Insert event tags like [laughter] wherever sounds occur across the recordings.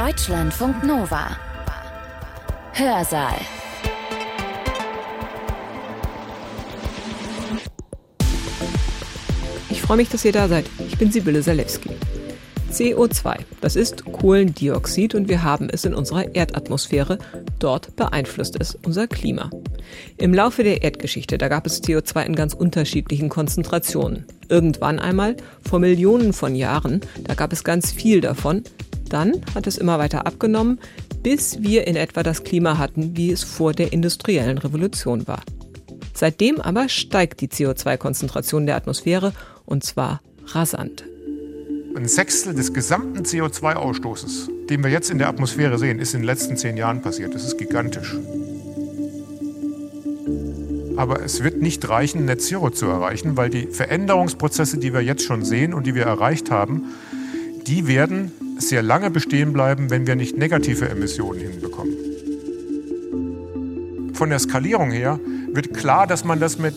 Deutschlandfunk Nova. Hörsaal. Ich freue mich, dass ihr da seid. Ich bin Sibylle Salewski. CO2, das ist Kohlendioxid und wir haben es in unserer Erdatmosphäre. Dort beeinflusst es unser Klima. Im Laufe der Erdgeschichte, da gab es CO2 in ganz unterschiedlichen Konzentrationen. Irgendwann einmal, vor Millionen von Jahren, da gab es ganz viel davon. Dann hat es immer weiter abgenommen, bis wir in etwa das Klima hatten, wie es vor der industriellen Revolution war. Seitdem aber steigt die CO2-Konzentration der Atmosphäre und zwar rasant. Ein Sechstel des gesamten CO2-Ausstoßes, den wir jetzt in der Atmosphäre sehen, ist in den letzten zehn Jahren passiert. Das ist gigantisch. Aber es wird nicht reichen, Net Zero zu erreichen, weil die Veränderungsprozesse, die wir jetzt schon sehen und die wir erreicht haben, die werden sehr lange bestehen bleiben, wenn wir nicht negative Emissionen hinbekommen. Von der Skalierung her wird klar, dass man das mit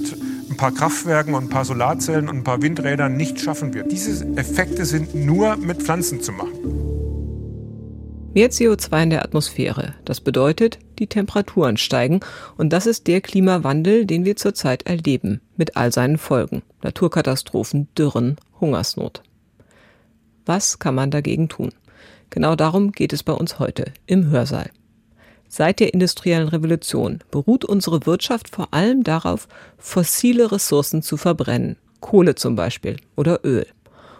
ein paar Kraftwerken und ein paar Solarzellen und ein paar Windrädern nicht schaffen wird. Diese Effekte sind nur mit Pflanzen zu machen. Mehr CO2 in der Atmosphäre. Das bedeutet, die Temperaturen steigen. Und das ist der Klimawandel, den wir zurzeit erleben, mit all seinen Folgen. Naturkatastrophen, Dürren, Hungersnot. Was kann man dagegen tun? Genau darum geht es bei uns heute im Hörsaal. Seit der industriellen Revolution beruht unsere Wirtschaft vor allem darauf, fossile Ressourcen zu verbrennen, Kohle zum Beispiel oder Öl.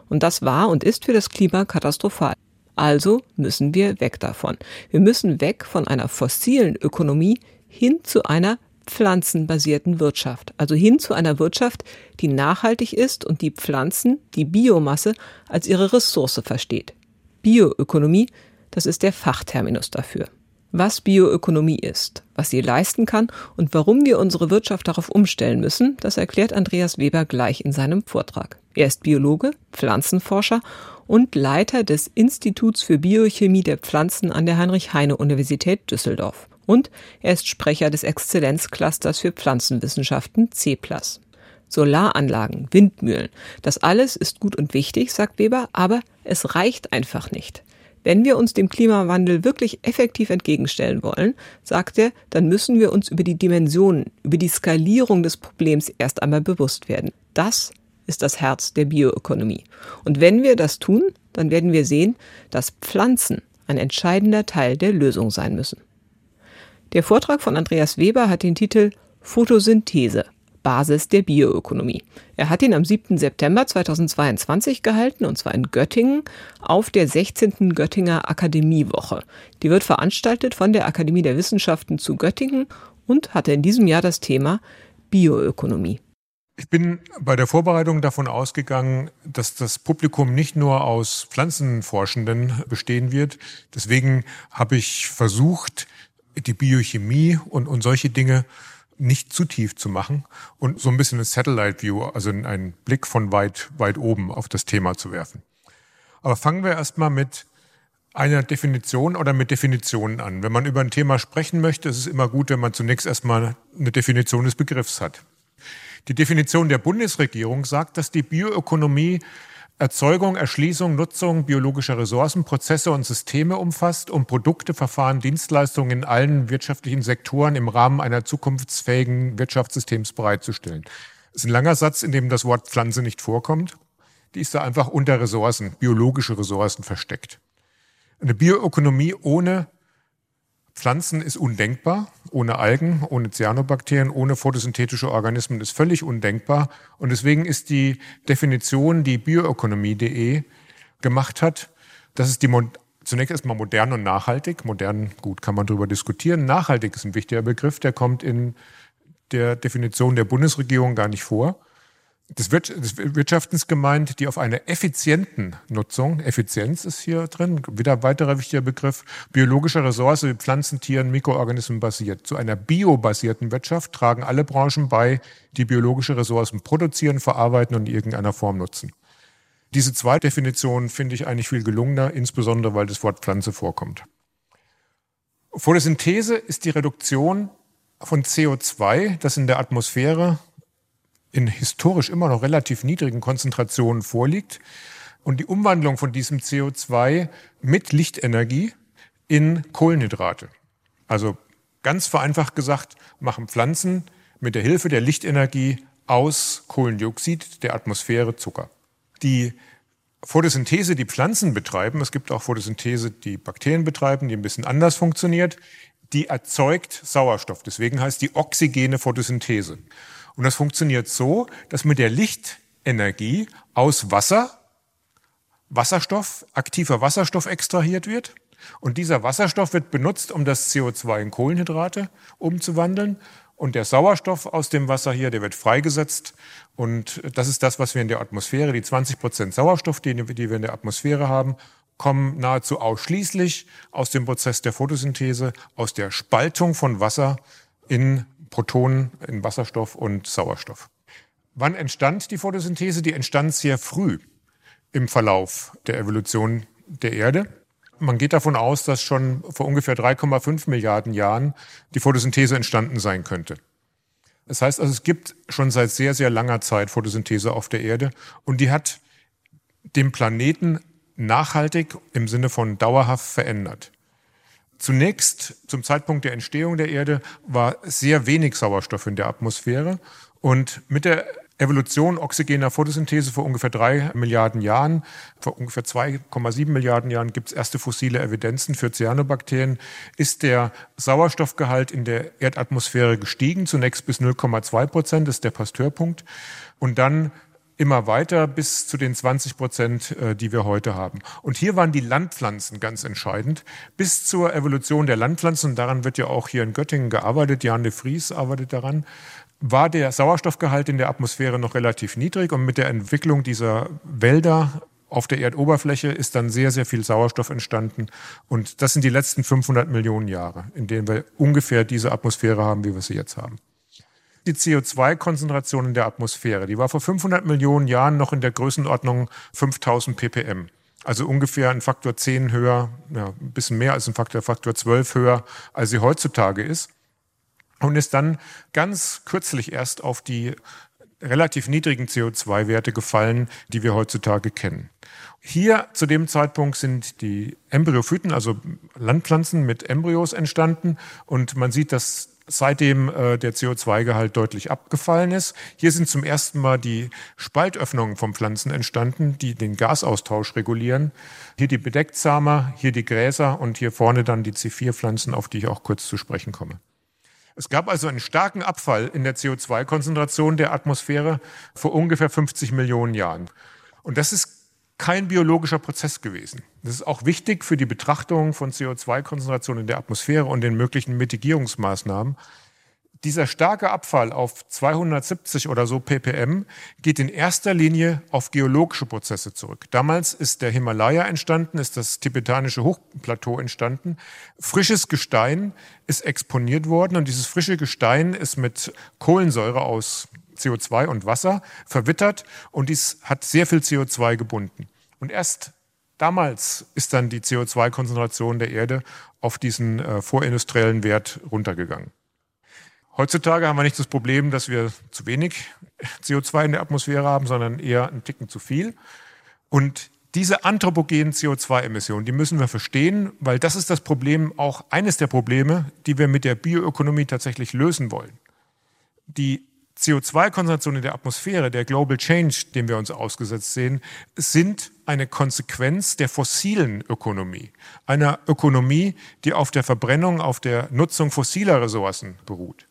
Und das war und ist für das Klima katastrophal. Also müssen wir weg davon. Wir müssen weg von einer fossilen Ökonomie hin zu einer pflanzenbasierten Wirtschaft, also hin zu einer Wirtschaft, die nachhaltig ist und die Pflanzen, die Biomasse als ihre Ressource versteht. Bioökonomie, das ist der Fachterminus dafür was Bioökonomie ist, was sie leisten kann und warum wir unsere Wirtschaft darauf umstellen müssen, das erklärt Andreas Weber gleich in seinem Vortrag. Er ist Biologe, Pflanzenforscher und Leiter des Instituts für Biochemie der Pflanzen an der Heinrich-Heine-Universität Düsseldorf. Und er ist Sprecher des Exzellenzclusters für Pflanzenwissenschaften C+. Solaranlagen, Windmühlen, das alles ist gut und wichtig, sagt Weber, aber es reicht einfach nicht. Wenn wir uns dem Klimawandel wirklich effektiv entgegenstellen wollen, sagt er, dann müssen wir uns über die Dimensionen, über die Skalierung des Problems erst einmal bewusst werden. Das ist das Herz der Bioökonomie. Und wenn wir das tun, dann werden wir sehen, dass Pflanzen ein entscheidender Teil der Lösung sein müssen. Der Vortrag von Andreas Weber hat den Titel Photosynthese Basis der Bioökonomie. Er hat ihn am 7. September 2022 gehalten, und zwar in Göttingen, auf der 16. Göttinger Akademiewoche. Die wird veranstaltet von der Akademie der Wissenschaften zu Göttingen und hatte in diesem Jahr das Thema Bioökonomie. Ich bin bei der Vorbereitung davon ausgegangen, dass das Publikum nicht nur aus Pflanzenforschenden bestehen wird. Deswegen habe ich versucht, die Biochemie und, und solche Dinge nicht zu tief zu machen und so ein bisschen eine Satellite View, also einen Blick von weit, weit oben auf das Thema zu werfen. Aber fangen wir erstmal mit einer Definition oder mit Definitionen an. Wenn man über ein Thema sprechen möchte, ist es immer gut, wenn man zunächst erstmal eine Definition des Begriffs hat. Die Definition der Bundesregierung sagt, dass die Bioökonomie Erzeugung, Erschließung, Nutzung biologischer Ressourcen, Prozesse und Systeme umfasst, um Produkte, Verfahren, Dienstleistungen in allen wirtschaftlichen Sektoren im Rahmen einer zukunftsfähigen Wirtschaftssystems bereitzustellen. Das ist ein langer Satz, in dem das Wort Pflanze nicht vorkommt. Die ist da einfach unter Ressourcen, biologische Ressourcen versteckt. Eine Bioökonomie ohne Pflanzen ist undenkbar. Ohne Algen, ohne Cyanobakterien, ohne photosynthetische Organismen ist völlig undenkbar. Und deswegen ist die Definition, die bioökonomie.de gemacht hat, das ist die zunächst erstmal modern und nachhaltig. Modern, gut, kann man darüber diskutieren. Nachhaltig ist ein wichtiger Begriff, der kommt in der Definition der Bundesregierung gar nicht vor des, Wirtschaftens gemeint, die auf einer effizienten Nutzung, Effizienz ist hier drin, wieder ein weiterer wichtiger Begriff, biologischer Ressource wie Pflanzen, Tieren, Mikroorganismen basiert. Zu einer biobasierten Wirtschaft tragen alle Branchen bei, die biologische Ressourcen produzieren, verarbeiten und in irgendeiner Form nutzen. Diese zweite Definition finde ich eigentlich viel gelungener, insbesondere weil das Wort Pflanze vorkommt. Photosynthese ist die Reduktion von CO2, das in der Atmosphäre in historisch immer noch relativ niedrigen Konzentrationen vorliegt. Und die Umwandlung von diesem CO2 mit Lichtenergie in Kohlenhydrate. Also ganz vereinfacht gesagt, machen Pflanzen mit der Hilfe der Lichtenergie aus Kohlendioxid der Atmosphäre Zucker. Die Photosynthese, die Pflanzen betreiben, es gibt auch Photosynthese, die Bakterien betreiben, die ein bisschen anders funktioniert, die erzeugt Sauerstoff. Deswegen heißt die oxygene Photosynthese. Und das funktioniert so, dass mit der Lichtenergie aus Wasser Wasserstoff, aktiver Wasserstoff extrahiert wird. Und dieser Wasserstoff wird benutzt, um das CO2 in Kohlenhydrate umzuwandeln. Und der Sauerstoff aus dem Wasser hier, der wird freigesetzt. Und das ist das, was wir in der Atmosphäre, die 20 Prozent Sauerstoff, die, die wir in der Atmosphäre haben, kommen nahezu ausschließlich aus dem Prozess der Photosynthese, aus der Spaltung von Wasser in Protonen, in Wasserstoff und Sauerstoff. Wann entstand die Photosynthese? Die entstand sehr früh im Verlauf der Evolution der Erde. Man geht davon aus, dass schon vor ungefähr 3,5 Milliarden Jahren die Photosynthese entstanden sein könnte. Das heißt also, es gibt schon seit sehr, sehr langer Zeit Photosynthese auf der Erde und die hat den Planeten nachhaltig im Sinne von dauerhaft verändert. Zunächst, zum Zeitpunkt der Entstehung der Erde, war sehr wenig Sauerstoff in der Atmosphäre. Und mit der Evolution oxygener Photosynthese vor ungefähr drei Milliarden Jahren, vor ungefähr 2,7 Milliarden Jahren gibt es erste fossile Evidenzen für Cyanobakterien, ist der Sauerstoffgehalt in der Erdatmosphäre gestiegen, zunächst bis 0,2 Prozent, ist der Pasteurpunkt, und dann immer weiter bis zu den 20 Prozent, äh, die wir heute haben. Und hier waren die Landpflanzen ganz entscheidend. Bis zur Evolution der Landpflanzen, daran wird ja auch hier in Göttingen gearbeitet, Jan de Vries arbeitet daran, war der Sauerstoffgehalt in der Atmosphäre noch relativ niedrig und mit der Entwicklung dieser Wälder auf der Erdoberfläche ist dann sehr, sehr viel Sauerstoff entstanden. Und das sind die letzten 500 Millionen Jahre, in denen wir ungefähr diese Atmosphäre haben, wie wir sie jetzt haben. Die CO2-Konzentration in der Atmosphäre, die war vor 500 Millionen Jahren noch in der Größenordnung 5000 ppm. Also ungefähr ein Faktor 10 höher, ja, ein bisschen mehr als ein Faktor, Faktor 12 höher, als sie heutzutage ist und ist dann ganz kürzlich erst auf die relativ niedrigen CO2-Werte gefallen, die wir heutzutage kennen. Hier zu dem Zeitpunkt sind die Embryophyten, also Landpflanzen mit Embryos entstanden und man sieht, dass seitdem äh, der CO2-Gehalt deutlich abgefallen ist. Hier sind zum ersten Mal die Spaltöffnungen von Pflanzen entstanden, die den Gasaustausch regulieren. Hier die Bedecktsamer, hier die Gräser und hier vorne dann die C4-Pflanzen, auf die ich auch kurz zu sprechen komme. Es gab also einen starken Abfall in der CO2-Konzentration der Atmosphäre vor ungefähr 50 Millionen Jahren. Und das ist kein biologischer Prozess gewesen. Das ist auch wichtig für die Betrachtung von CO2-Konzentration in der Atmosphäre und den möglichen Mitigierungsmaßnahmen. Dieser starke Abfall auf 270 oder so ppm geht in erster Linie auf geologische Prozesse zurück. Damals ist der Himalaya entstanden, ist das tibetanische Hochplateau entstanden. Frisches Gestein ist exponiert worden und dieses frische Gestein ist mit Kohlensäure aus CO2 und Wasser verwittert und dies hat sehr viel CO2 gebunden. Und erst damals ist dann die CO2-Konzentration der Erde auf diesen äh, vorindustriellen Wert runtergegangen. Heutzutage haben wir nicht das Problem, dass wir zu wenig CO2 in der Atmosphäre haben, sondern eher einen Ticken zu viel. Und diese anthropogenen CO2-Emissionen, die müssen wir verstehen, weil das ist das Problem, auch eines der Probleme, die wir mit der Bioökonomie tatsächlich lösen wollen. Die CO2-Konzentration in der Atmosphäre, der Global Change, dem wir uns ausgesetzt sehen, sind eine Konsequenz der fossilen Ökonomie. Einer Ökonomie, die auf der Verbrennung, auf der Nutzung fossiler Ressourcen beruht.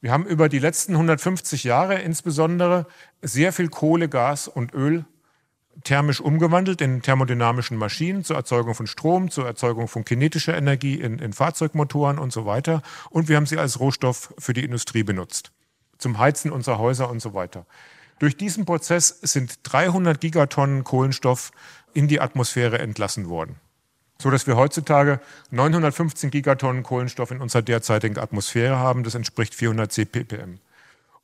Wir haben über die letzten 150 Jahre insbesondere sehr viel Kohle, Gas und Öl thermisch umgewandelt in thermodynamischen Maschinen zur Erzeugung von Strom, zur Erzeugung von kinetischer Energie in, in Fahrzeugmotoren und so weiter. Und wir haben sie als Rohstoff für die Industrie benutzt, zum Heizen unserer Häuser und so weiter. Durch diesen Prozess sind 300 Gigatonnen Kohlenstoff in die Atmosphäre entlassen worden so dass wir heutzutage 915 Gigatonnen Kohlenstoff in unserer derzeitigen Atmosphäre haben. Das entspricht 400 ppm.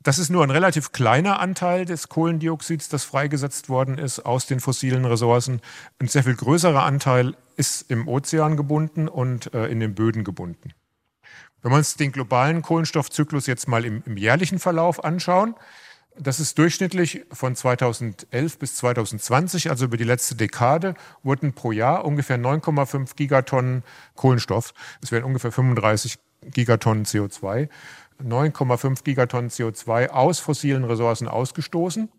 Das ist nur ein relativ kleiner Anteil des Kohlendioxids, das freigesetzt worden ist aus den fossilen Ressourcen. Ein sehr viel größerer Anteil ist im Ozean gebunden und äh, in den Böden gebunden. Wenn wir uns den globalen Kohlenstoffzyklus jetzt mal im, im jährlichen Verlauf anschauen, Das ist durchschnittlich von 2011 bis 2020, also über die letzte Dekade, wurden pro Jahr ungefähr 9,5 Gigatonnen Kohlenstoff, das wären ungefähr 35 Gigatonnen CO2, 9,5 Gigatonnen CO2 aus fossilen Ressourcen ausgestoßen.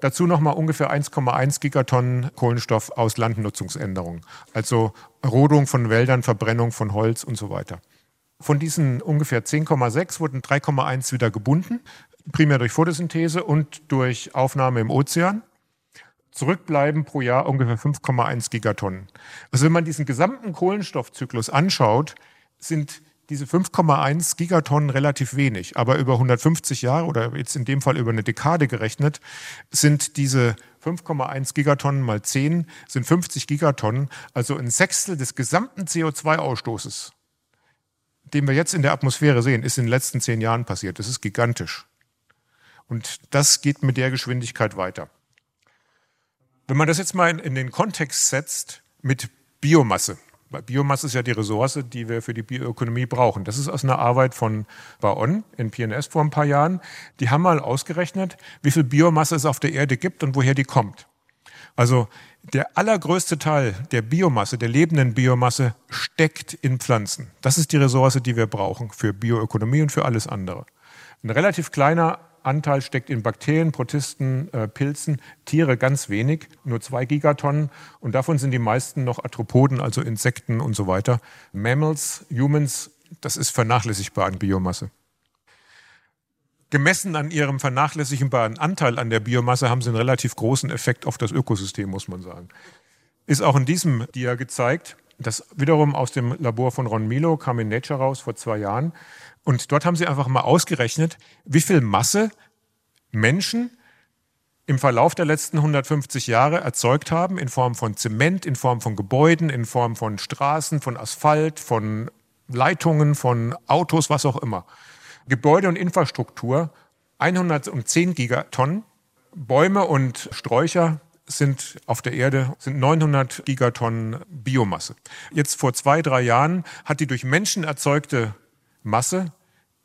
Dazu nochmal ungefähr 1,1 Gigatonnen Kohlenstoff aus Landnutzungsänderungen, also Rodung von Wäldern, Verbrennung von Holz und so weiter. Von diesen ungefähr 10,6 wurden 3,1 wieder gebunden, primär durch Photosynthese und durch Aufnahme im Ozean. Zurückbleiben pro Jahr ungefähr 5,1 Gigatonnen. Also wenn man diesen gesamten Kohlenstoffzyklus anschaut, sind diese 5,1 Gigatonnen relativ wenig. Aber über 150 Jahre oder jetzt in dem Fall über eine Dekade gerechnet, sind diese 5,1 Gigatonnen mal 10 sind 50 Gigatonnen, also ein Sechstel des gesamten CO2-Ausstoßes den wir jetzt in der Atmosphäre sehen, ist in den letzten zehn Jahren passiert. Das ist gigantisch. Und das geht mit der Geschwindigkeit weiter. Wenn man das jetzt mal in, den Kontext setzt mit Biomasse, weil Biomasse ist ja die Ressource, die wir für die Bioökonomie brauchen. Das ist aus einer Arbeit von Baon in PNS vor ein paar Jahren. Die haben mal ausgerechnet, wie viel Biomasse es auf der Erde gibt und woher die kommt. Also der allergrößte Teil der Biomasse, der lebenden Biomasse, steckt in Pflanzen. Das ist die Ressource, die wir brauchen für Bioökonomie und für alles andere. Ein relativ kleiner Anteil steckt in Bakterien, Protisten, äh, Pilzen, Tiere ganz wenig, nur zwei Gigatonnen. Und davon sind die meisten noch Arthropoden, also Insekten und so weiter. Mammals, Humans, das ist vernachlässigbar an Biomasse. Gemessen an ihrem vernachlässigbaren Anteil an der Biomasse haben sie einen relativ großen Effekt auf das Ökosystem, muss man sagen. Ist auch in diesem Dia gezeigt. Das wiederum aus dem Labor von Ron Milo kam in Nature raus vor zwei Jahren. Und dort haben sie einfach mal ausgerechnet, wie viel Masse Menschen im Verlauf der letzten 150 Jahre erzeugt haben, in Form von Zement, in Form von Gebäuden, in Form von Straßen, von Asphalt, von Leitungen, von Autos, was auch immer. Gebäude und Infrastruktur 110 Gigatonnen. Bäume und Sträucher sind auf der Erde sind 900 Gigatonnen Biomasse. Jetzt vor zwei, drei Jahren hat die durch Menschen erzeugte Masse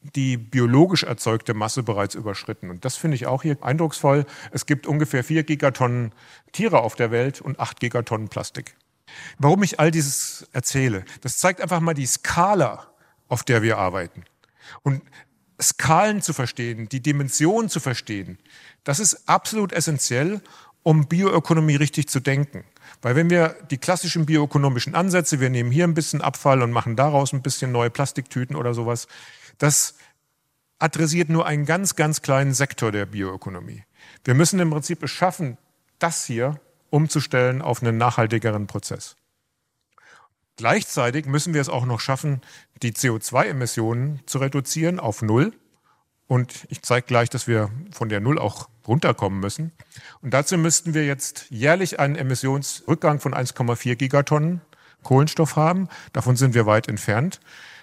die biologisch erzeugte Masse bereits überschritten. Und das finde ich auch hier eindrucksvoll. Es gibt ungefähr vier Gigatonnen Tiere auf der Welt und acht Gigatonnen Plastik. Warum ich all dieses erzähle, das zeigt einfach mal die Skala, auf der wir arbeiten. Und Skalen zu verstehen, die Dimension zu verstehen, das ist absolut essentiell, um Bioökonomie richtig zu denken. Weil wenn wir die klassischen bioökonomischen Ansätze, wir nehmen hier ein bisschen Abfall und machen daraus ein bisschen neue Plastiktüten oder sowas, das adressiert nur einen ganz, ganz kleinen Sektor der Bioökonomie. Wir müssen im Prinzip es schaffen, das hier umzustellen auf einen nachhaltigeren Prozess. Gleichzeitig müssen wir es auch noch schaffen, die CO2-Emissionen zu reduzieren auf Null. Und ich zeige gleich, dass wir von der Null auch runterkommen müssen. Und dazu müssten wir jetzt jährlich einen Emissionsrückgang von 1,4 Gigatonnen Kohlenstoff haben. Davon sind wir weit entfernt.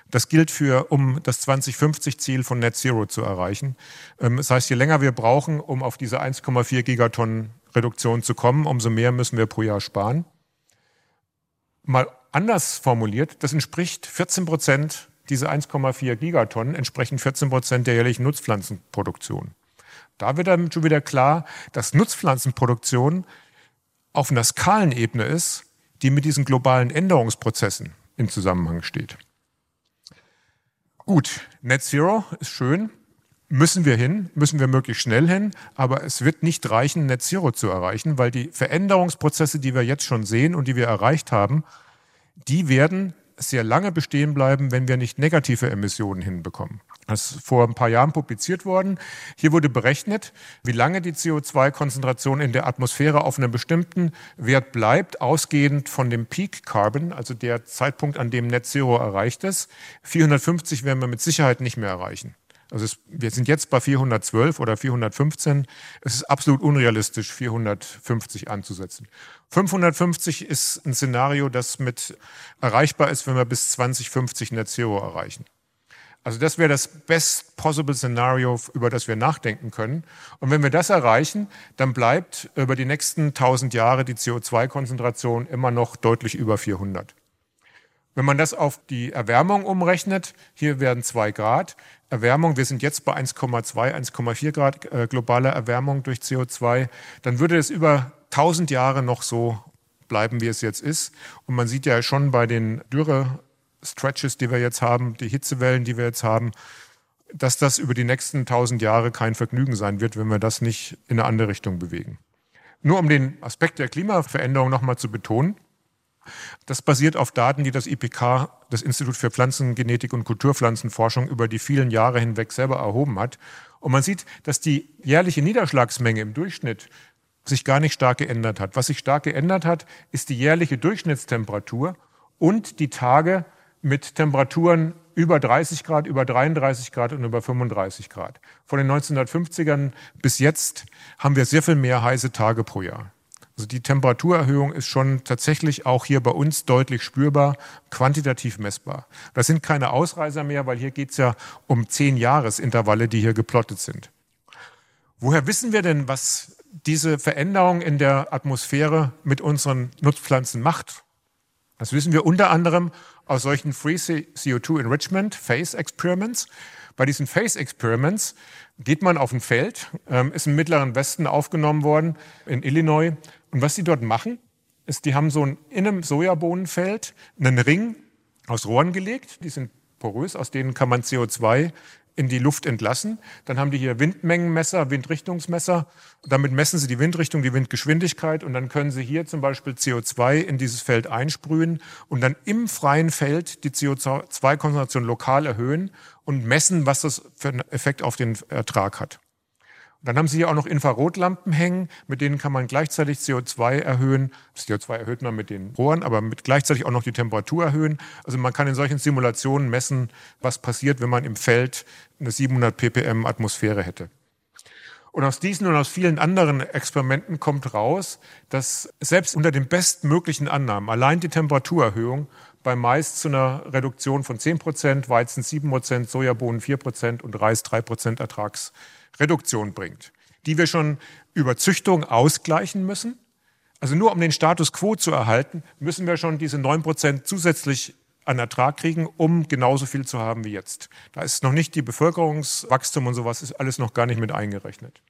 Das gilt für, um das 2050-Ziel von Net Zero zu erreichen. Ähm, das heißt, je länger wir brauchen, um auf diese 1,4 Gigatonnen Reduktion zu kommen, umso mehr müssen wir pro Jahr sparen. Mal anders formuliert, das entspricht 14 Prozent, diese 1,4 Gigatonnen entsprechen 14 Prozent der jährlichen Nutzpflanzenproduktion. Da wird dann schon wieder klar, dass Nutzpflanzenproduktion auf einer Skalenebene ist, die mit diesen globalen Änderungsprozessen im Zusammenhang steht. Gut, Net Zero ist schön, müssen wir hin, müssen wir möglichst schnell hin, aber es wird nicht reichen, Net Zero zu erreichen, weil die Veränderungsprozesse, die wir jetzt schon sehen und die wir erreicht haben, die werden sehr lange bestehen bleiben, wenn wir nicht negative Emissionen hinbekommen. Das ist vor ein paar Jahren publiziert worden. Hier wurde berechnet, wie lange die CO2-Konzentration in der Atmosphäre auf einem bestimmten Wert bleibt, ausgehend von dem Peak Carbon, also der Zeitpunkt, an dem Net Zero erreicht ist. 450 werden wir mit Sicherheit nicht mehr erreichen. Also es, wir sind jetzt bei 412 oder 415. Es ist absolut unrealistisch, 450 anzusetzen. 550 ist ein Szenario, das mit erreichbar ist, wenn wir bis 2050 Net Zero erreichen. Also das wäre das best possible Szenario, über das wir nachdenken können. Und wenn wir das erreichen, dann bleibt über die nächsten 1000 Jahre die CO2-Konzentration immer noch deutlich über 400. Wenn man das auf die Erwärmung umrechnet, hier werden zwei Grad Erwärmung, wir sind jetzt bei 1,2, 1,4 Grad äh, globaler Erwärmung durch CO2, dann würde es über 1000 Jahre noch so bleiben, wie es jetzt ist. Und man sieht ja schon bei den Dürre-Stretches, die wir jetzt haben, die Hitzewellen, die wir jetzt haben, dass das über die nächsten 1000 Jahre kein Vergnügen sein wird, wenn wir das nicht in eine andere Richtung bewegen. Nur um den Aspekt der Klimaveränderung nochmal zu betonen. Das basiert auf Daten, die das IPK, das Institut für Pflanzengenetik und Kulturpflanzenforschung, über die vielen Jahre hinweg selber erhoben hat. Und man sieht, dass die jährliche Niederschlagsmenge im Durchschnitt sich gar nicht stark geändert hat. Was sich stark geändert hat, ist die jährliche Durchschnittstemperatur und die Tage mit Temperaturen über 30 Grad, über 33 Grad und über 35 Grad. Von den 1950ern bis jetzt haben wir sehr viel mehr heiße Tage pro Jahr. Also die Temperaturerhöhung ist schon tatsächlich auch hier bei uns deutlich spürbar, quantitativ messbar. Das sind keine Ausreißer mehr, weil hier geht es ja um zehn Jahresintervalle, die hier geplottet sind. Woher wissen wir denn, was diese Veränderung in der Atmosphäre mit unseren Nutzpflanzen macht? Das wissen wir unter anderem aus solchen Free CO2 Enrichment Phase Experiments. Bei diesen Phase Experiments geht man auf ein Feld, ähm, ist im Mittleren Westen aufgenommen worden, in Illinois, und was sie dort machen, ist, die haben so ein, in einem Sojabohnenfeld einen Ring aus Rohren gelegt. Die sind porös, aus denen kann man CO2 in die Luft entlassen. Dann haben die hier Windmengenmesser, Windrichtungsmesser. Damit messen sie die Windrichtung, die Windgeschwindigkeit und dann können sie hier zum Beispiel CO2 in dieses Feld einsprühen und dann im freien Feld die CO2-Konzentration lokal erhöhen und messen, was das für einen Effekt auf den Ertrag hat. Dann haben Sie hier auch noch Infrarotlampen hängen, mit denen kann man gleichzeitig CO2 erhöhen. Das CO2 erhöht man mit den Rohren, aber mit gleichzeitig auch noch die Temperatur erhöhen. Also man kann in solchen Simulationen messen, was passiert, wenn man im Feld eine 700 ppm Atmosphäre hätte. Und aus diesen und aus vielen anderen Experimenten kommt raus, dass selbst unter den bestmöglichen Annahmen allein die Temperaturerhöhung bei Mais zu einer Reduktion von 10 Prozent, Weizen 7 Prozent, Sojabohnen 4 Prozent und Reis 3 Prozent Ertrags Reduktion bringt, die wir schon über Züchtung ausgleichen müssen. Also nur um den Status quo zu erhalten, müssen wir schon diese 9% zusätzlich an Ertrag kriegen, um genauso viel zu haben wie jetzt. Da ist noch nicht die Bevölkerungswachstum und sowas, ist alles noch gar nicht mit eingerechnet.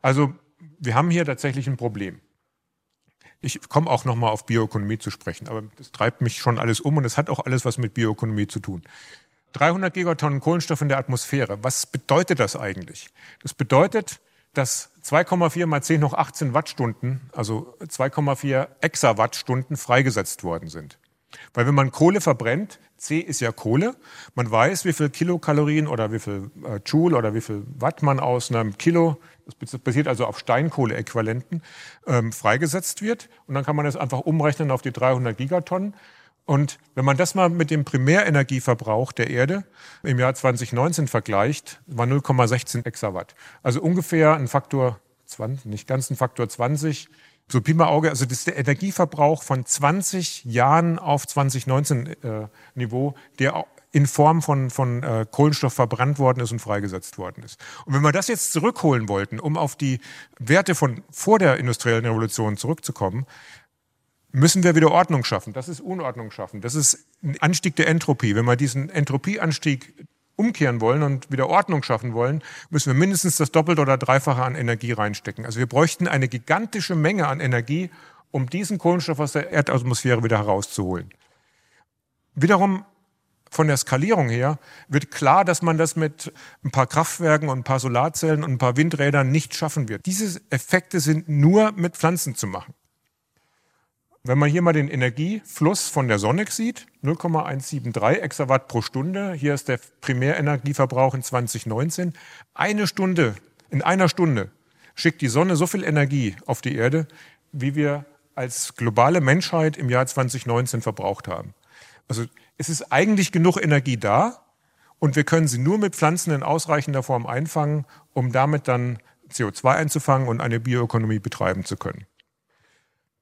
Also wir haben hier tatsächlich ein Problem. Ich komme auch nochmal auf Bioökonomie zu sprechen, aber das treibt mich schon alles um und es hat auch alles was mit Bioökonomie zu tun. 300 Gigatonnen Kohlenstoff in der Atmosphäre. Was bedeutet das eigentlich? Das bedeutet, dass 2,4 mal 10 hoch 18 Wattstunden, also 2,4 Exawattstunden freigesetzt worden sind. Weil wenn man Kohle verbrennt, C ist ja Kohle, man weiß, wie viel Kilokalorien oder wie viel äh, Joule oder wie viel Watt man aus einem Kilo, das basiert also auf Steinkohleäquivalenten, ähm, freigesetzt wird. Und dann kann man das einfach umrechnen auf die 300 Gigatonnen. Und wenn man das mal mit dem Primärenergieverbrauch der Erde im Jahr 2019 vergleicht, war 0,16 Exawatt. Also ungefähr ein Faktor 20, nicht ganz ein Faktor 20. So Pi mal Auge, also das ist der Energieverbrauch von 20 Jahren auf 2019 äh, Niveau, der in Form von, von äh, Kohlenstoff verbrannt worden ist und freigesetzt worden ist. Und wenn wir das jetzt zurückholen wollten, um auf die Werte von vor der industriellen Revolution zurückzukommen, müssen wir wieder Ordnung schaffen. Das ist Unordnung schaffen. Das ist ein Anstieg der Entropie. Wenn wir diesen Entropieanstieg umkehren wollen und wieder Ordnung schaffen wollen, müssen wir mindestens das Doppelte oder Dreifache an Energie reinstecken. Also wir bräuchten eine gigantische Menge an Energie, um diesen Kohlenstoff aus der Erdatmosphäre wieder herauszuholen. Wiederum von der Skalierung her wird klar, dass man das mit ein paar Kraftwerken und ein paar Solarzellen und ein paar Windrädern nicht schaffen wird. Diese Effekte sind nur mit Pflanzen zu machen. Wenn man hier mal den Energiefluss von der Sonne sieht, 0,173 Exawatt pro Stunde. Hier ist der Primärenergieverbrauch in 2019. Eine Stunde, in einer Stunde schickt die Sonne so viel Energie auf die Erde, wie wir als globale Menschheit im Jahr 2019 verbraucht haben. Also es ist eigentlich genug Energie da und wir können sie nur mit Pflanzen in ausreichender Form einfangen, um damit dann CO2 einzufangen und eine Bioökonomie betreiben zu können.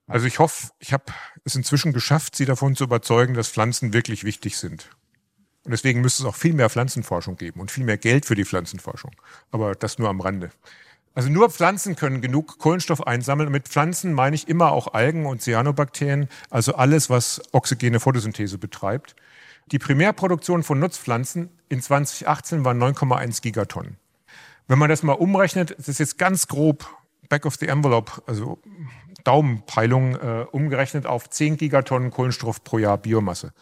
Also ich hoffe, ich habe es inzwischen geschafft, Sie davon zu überzeugen, dass Pflanzen wirklich wichtig sind. Und deswegen müsste es auch viel mehr Pflanzenforschung geben und viel mehr Geld für die Pflanzenforschung. Aber das nur am Rande. Also nur Pflanzen können genug Kohlenstoff einsammeln. Mit Pflanzen meine ich immer auch Algen und Cyanobakterien, also alles, was oxygene Photosynthese betreibt. Die Primärproduktion von Nutzpflanzen in 2018 war 9,1 Gigatonnen. Wenn man das mal umrechnet, das ist jetzt ganz grob back of the envelope, also Daumenpeilung, äh, umgerechnet auf 10 Gigatonnen Kohlenstoff pro Jahr Biomasse.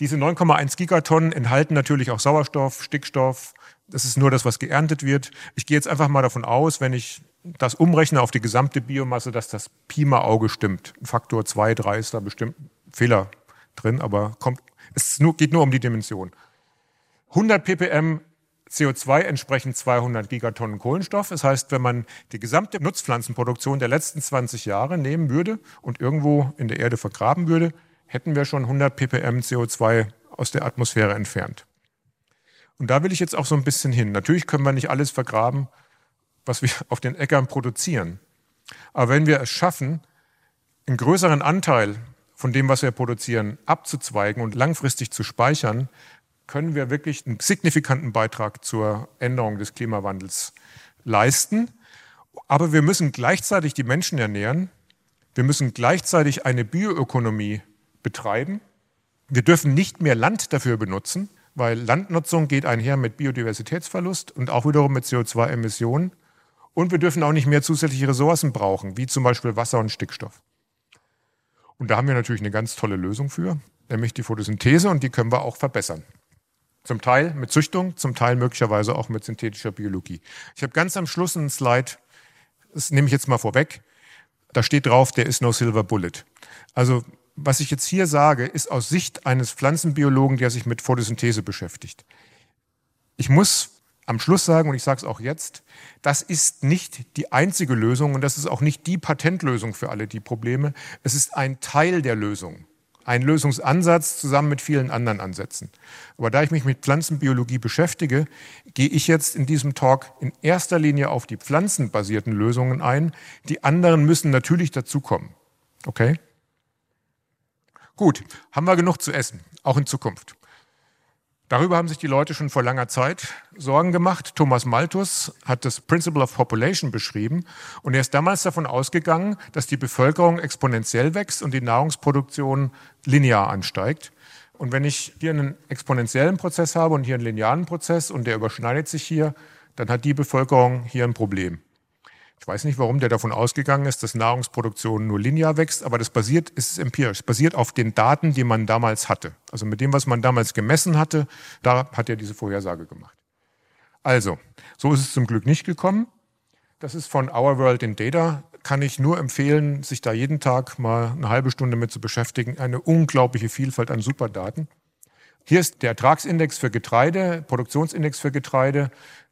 Diese 9,1 Gigatonnen enthalten natürlich auch Sauerstoff, Stickstoff. Das ist nur das, was geerntet wird. Ich gehe jetzt einfach mal davon aus, wenn ich das umrechne auf die gesamte Biomasse, dass das Pi mal Auge stimmt. Faktor 2, 3 ist da bestimmt Fehler drin, aber kommt es nur, geht nur um die Dimension. 100 ppm CO2 entsprechen 200 Gigatonnen Kohlenstoff. Das heißt, wenn man die gesamte Nutzpflanzenproduktion der letzten 20 Jahre nehmen würde und irgendwo in der Erde vergraben würde, hätten wir schon 100 ppm CO2 aus der Atmosphäre entfernt. Und da will ich jetzt auch so ein bisschen hin. Natürlich können wir nicht alles vergraben, was wir [laughs] auf den Äckern produzieren. Aber wenn wir es schaffen, einen größeren Anteil von dem, was wir produzieren, abzuzweigen und langfristig zu speichern, können wir wirklich einen signifikanten Beitrag zur Änderung des Klimawandels leisten. Aber wir müssen gleichzeitig die Menschen ernähren. Wir müssen gleichzeitig eine Bioökonomie betreiben. Wir dürfen nicht mehr Land dafür benutzen, weil Landnutzung geht einher mit Biodiversitätsverlust und auch wiederum mit CO2-Emissionen. Und wir dürfen auch nicht mehr zusätzliche Ressourcen brauchen, wie zum Beispiel Wasser und Stickstoff. Und da haben wir natürlich eine ganz tolle Lösung für, nämlich die Photosynthese und die können wir auch verbessern. Zum Teil mit Züchtung, zum Teil möglicherweise auch mit synthetischer Biologie. Ich habe ganz am Schluss einen Slide, das nehme ich jetzt mal vorweg. Da steht drauf, der ist no silver bullet. Also was ich jetzt hier sage, ist aus Sicht eines Pflanzenbiologen, der sich mit Photosynthese beschäftigt. Ich muss am Schluss sagen, und ich sage es auch jetzt, das ist nicht die einzige Lösung und das ist auch nicht die Patentlösung für alle die Probleme. Es ist ein Teil der Lösung, ein Lösungsansatz zusammen mit vielen anderen Ansätzen. Aber da ich mich mit Pflanzenbiologie beschäftige, gehe ich jetzt in diesem Talk in erster Linie auf die pflanzenbasierten Lösungen ein. Die anderen müssen natürlich dazukommen. Okay? Gut, haben wir genug zu essen, auch in Zukunft. Darüber haben sich die Leute schon vor langer Zeit Sorgen gemacht. Thomas Malthus hat das Principle of Population beschrieben und er ist damals davon ausgegangen, dass die Bevölkerung exponentiell wächst und die Nahrungsproduktion linear ansteigt. Und wenn ich hier einen exponentiellen Prozess habe und hier einen linearen Prozess und der überschneidet sich hier, dann hat die Bevölkerung hier ein Problem. Ich weiß nicht, warum der davon ausgegangen ist, dass Nahrungsproduktion nur linear wächst, aber das basiert, ist empirisch, basiert auf den Daten, die man damals hatte. Also mit dem, was man damals gemessen hatte, da hat er diese Vorhersage gemacht. Also, so ist es zum Glück nicht gekommen. Das ist von Our World in Data. Kann ich nur empfehlen, sich da jeden Tag mal eine halbe Stunde mit zu beschäftigen. Eine unglaubliche Vielfalt an Superdaten. Hier ist der Ertragsindex für Getreide, Produktionsindex für Getreide,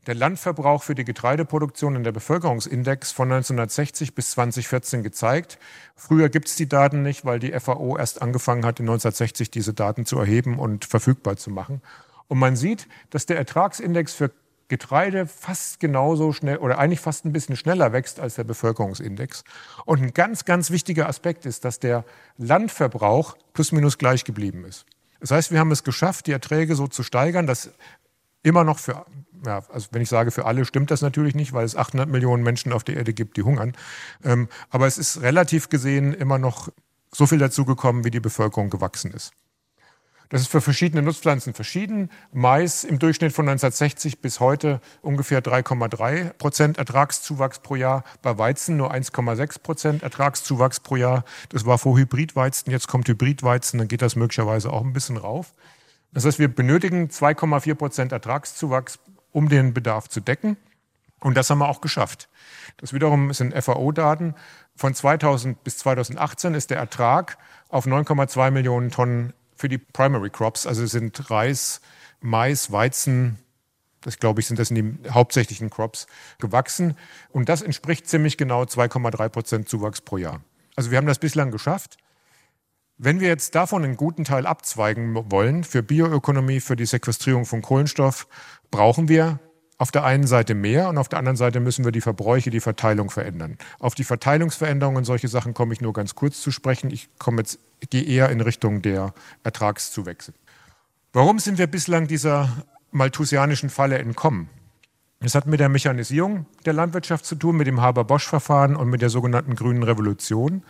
der Landverbrauch für die Getreideproduktion und der Bevölkerungsindex von 1960 bis 2014 gezeigt. Früher gibt es die Daten nicht, weil die FAO erst angefangen hat, in 1960 diese Daten zu erheben und verfügbar zu machen. Und man sieht, dass der Ertragsindex für Getreide fast genauso schnell oder eigentlich fast ein bisschen schneller wächst als der Bevölkerungsindex. Und ein ganz, ganz wichtiger Aspekt ist, dass der Landverbrauch plus minus gleich geblieben ist. Das heißt, wir haben es geschafft, die Erträge so zu steigern, dass immer noch für, ja, also wenn ich sage für alle, stimmt das natürlich nicht, weil es 800 Millionen Menschen auf der Erde gibt, die hungern. Ähm, aber es ist relativ gesehen immer noch so viel dazugekommen, wie die Bevölkerung gewachsen ist. Das ist für verschiedene Nutzpflanzen verschieden. Mais im Durchschnitt von 1960 bis heute ungefähr 3,3 Prozent Ertragszuwachs pro Jahr. Bei Weizen nur 1,6 Prozent Ertragszuwachs pro Jahr. Das war vor Hybridweizen. Jetzt kommt Hybridweizen. Dann geht das möglicherweise auch ein bisschen rauf. Das heißt, wir benötigen 2,4 Prozent Ertragszuwachs, um den Bedarf zu decken. Und das haben wir auch geschafft. Das wiederum sind FAO-Daten. Von 2000 bis 2018 ist der Ertrag auf 9,2 Millionen Tonnen für die Primary Crops, also sind Reis, Mais, Weizen, das glaube ich, sind das die hauptsächlichen Crops gewachsen. Und das entspricht ziemlich genau 2,3 Prozent Zuwachs pro Jahr. Also wir haben das bislang geschafft. Wenn wir jetzt davon einen guten Teil abzweigen wollen, für Bioökonomie, für die Sequestrierung von Kohlenstoff, brauchen wir auf der einen Seite mehr und auf der anderen Seite müssen wir die Verbräuche, die Verteilung verändern. Auf die Verteilungsveränderungen und solche Sachen komme ich nur ganz kurz zu sprechen. Ich komme jetzt, gehe eher in Richtung der Ertragszuwächse. Warum sind wir bislang dieser malthusianischen Falle entkommen? Das hat mit der Mechanisierung der Landwirtschaft zu tun, mit dem Haber-Bosch-Verfahren und mit der sogenannten grünen Revolution.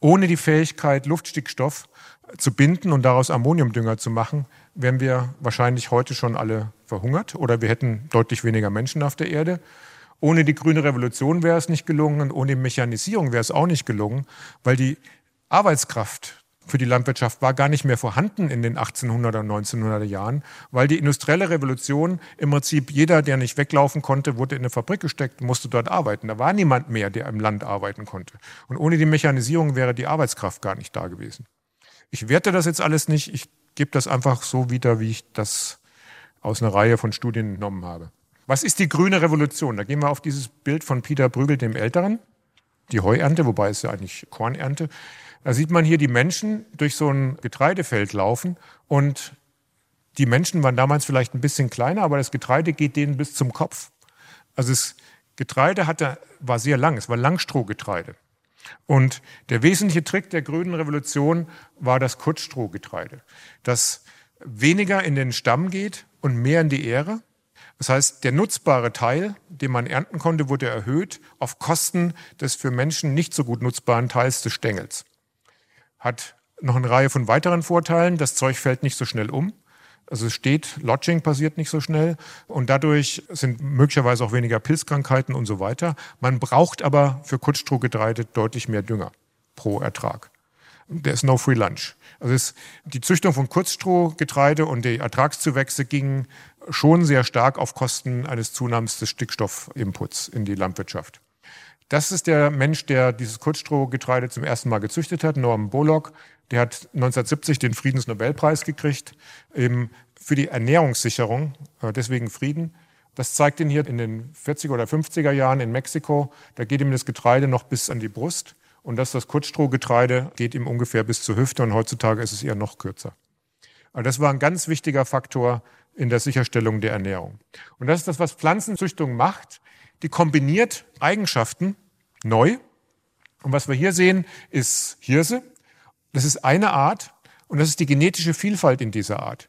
Ohne die Fähigkeit, Luftstickstoff zu binden und daraus Ammoniumdünger zu machen, wären wir wahrscheinlich heute schon alle verhungert oder wir hätten deutlich weniger Menschen auf der Erde. Ohne die grüne Revolution wäre es nicht gelungen und ohne Mechanisierung wäre es auch nicht gelungen, weil die Arbeitskraft für die Landwirtschaft war gar nicht mehr vorhanden in den 1800er und 1900er Jahren, weil die industrielle Revolution im Prinzip jeder, der nicht weglaufen konnte, wurde in eine Fabrik gesteckt, musste dort arbeiten. Da war niemand mehr, der im Land arbeiten konnte. Und ohne die Mechanisierung wäre die Arbeitskraft gar nicht da gewesen. Ich werte das jetzt alles nicht, ich gebe das einfach so wieder, wie ich das aus einer Reihe von Studien entnommen habe. Was ist die grüne Revolution? Da gehen wir auf dieses Bild von Peter Brügel dem Älteren, die Heuernte, wobei es ja eigentlich Kornernte. Da sieht man hier die Menschen durch so ein Getreidefeld laufen und die Menschen waren damals vielleicht ein bisschen kleiner, aber das Getreide geht denen bis zum Kopf. Also das Getreide hatte, war sehr lang, es war Langstrohgetreide. Und der wesentliche Trick der grünen Revolution war das Kurzstrohgetreide, das weniger in den Stamm geht und mehr in die Ähre. Das heißt, der nutzbare Teil, den man ernten konnte, wurde erhöht auf Kosten des für Menschen nicht so gut nutzbaren Teils des Stängels hat noch eine Reihe von weiteren Vorteilen. Das Zeug fällt nicht so schnell um. Also es steht, Lodging passiert nicht so schnell und dadurch sind möglicherweise auch weniger Pilzkrankheiten und so weiter. Man braucht aber für Kurzstrohgetreide deutlich mehr Dünger pro Ertrag. Der ist no free lunch. Also es, die Züchtung von Kurzstrohgetreide und die Ertragszuwächse gingen schon sehr stark auf Kosten eines Zunahmens des Stickstoffimputs in die Landwirtschaft. Das ist der Mensch, der dieses Kurzstrohgetreide zum ersten Mal gezüchtet hat, Norman Bullock. Der hat 1970 den Friedensnobelpreis gekriegt, eben für die Ernährungssicherung, äh, deswegen Frieden. Das zeigt ihn hier in den 40er oder 50er Jahren in Mexiko. Da geht ihm das Getreide noch bis an die Brust. Und das, das Kurzstrohgetreide geht ihm ungefähr bis zur Hüfte und heutzutage ist es eher noch kürzer. Aber das war ein ganz wichtiger Faktor in der Sicherstellung der Ernährung. Und das ist das, was Pflanzenzüchtung macht die kombiniert Eigenschaften neu. Und was wir hier sehen, ist Hirse. Das ist eine Art und das ist die genetische Vielfalt in dieser Art.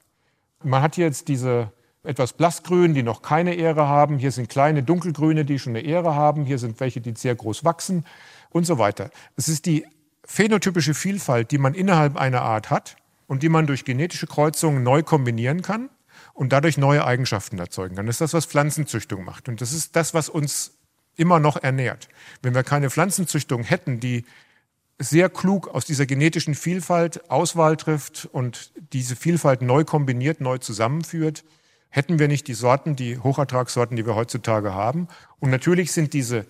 Man hat jetzt diese etwas blassgrün, die noch keine Ähre haben. Hier sind kleine dunkelgrüne, die schon eine Ähre haben. Hier sind welche, die sehr groß wachsen und so weiter. Es ist die phänotypische Vielfalt, die man innerhalb einer Art hat und die man durch genetische Kreuzungen neu kombinieren kann und dadurch neue Eigenschaften erzeugen kann. Das ist das, was Pflanzenzüchtung macht. Und das ist das, was uns immer noch ernährt. Wenn wir keine Pflanzenzüchtung hätten, die sehr klug aus dieser genetischen Vielfalt Auswahl trifft und diese Vielfalt neu kombiniert, neu zusammenführt, hätten wir nicht die Sorten, die Hochertragssorten, die wir heutzutage haben. Und natürlich sind diese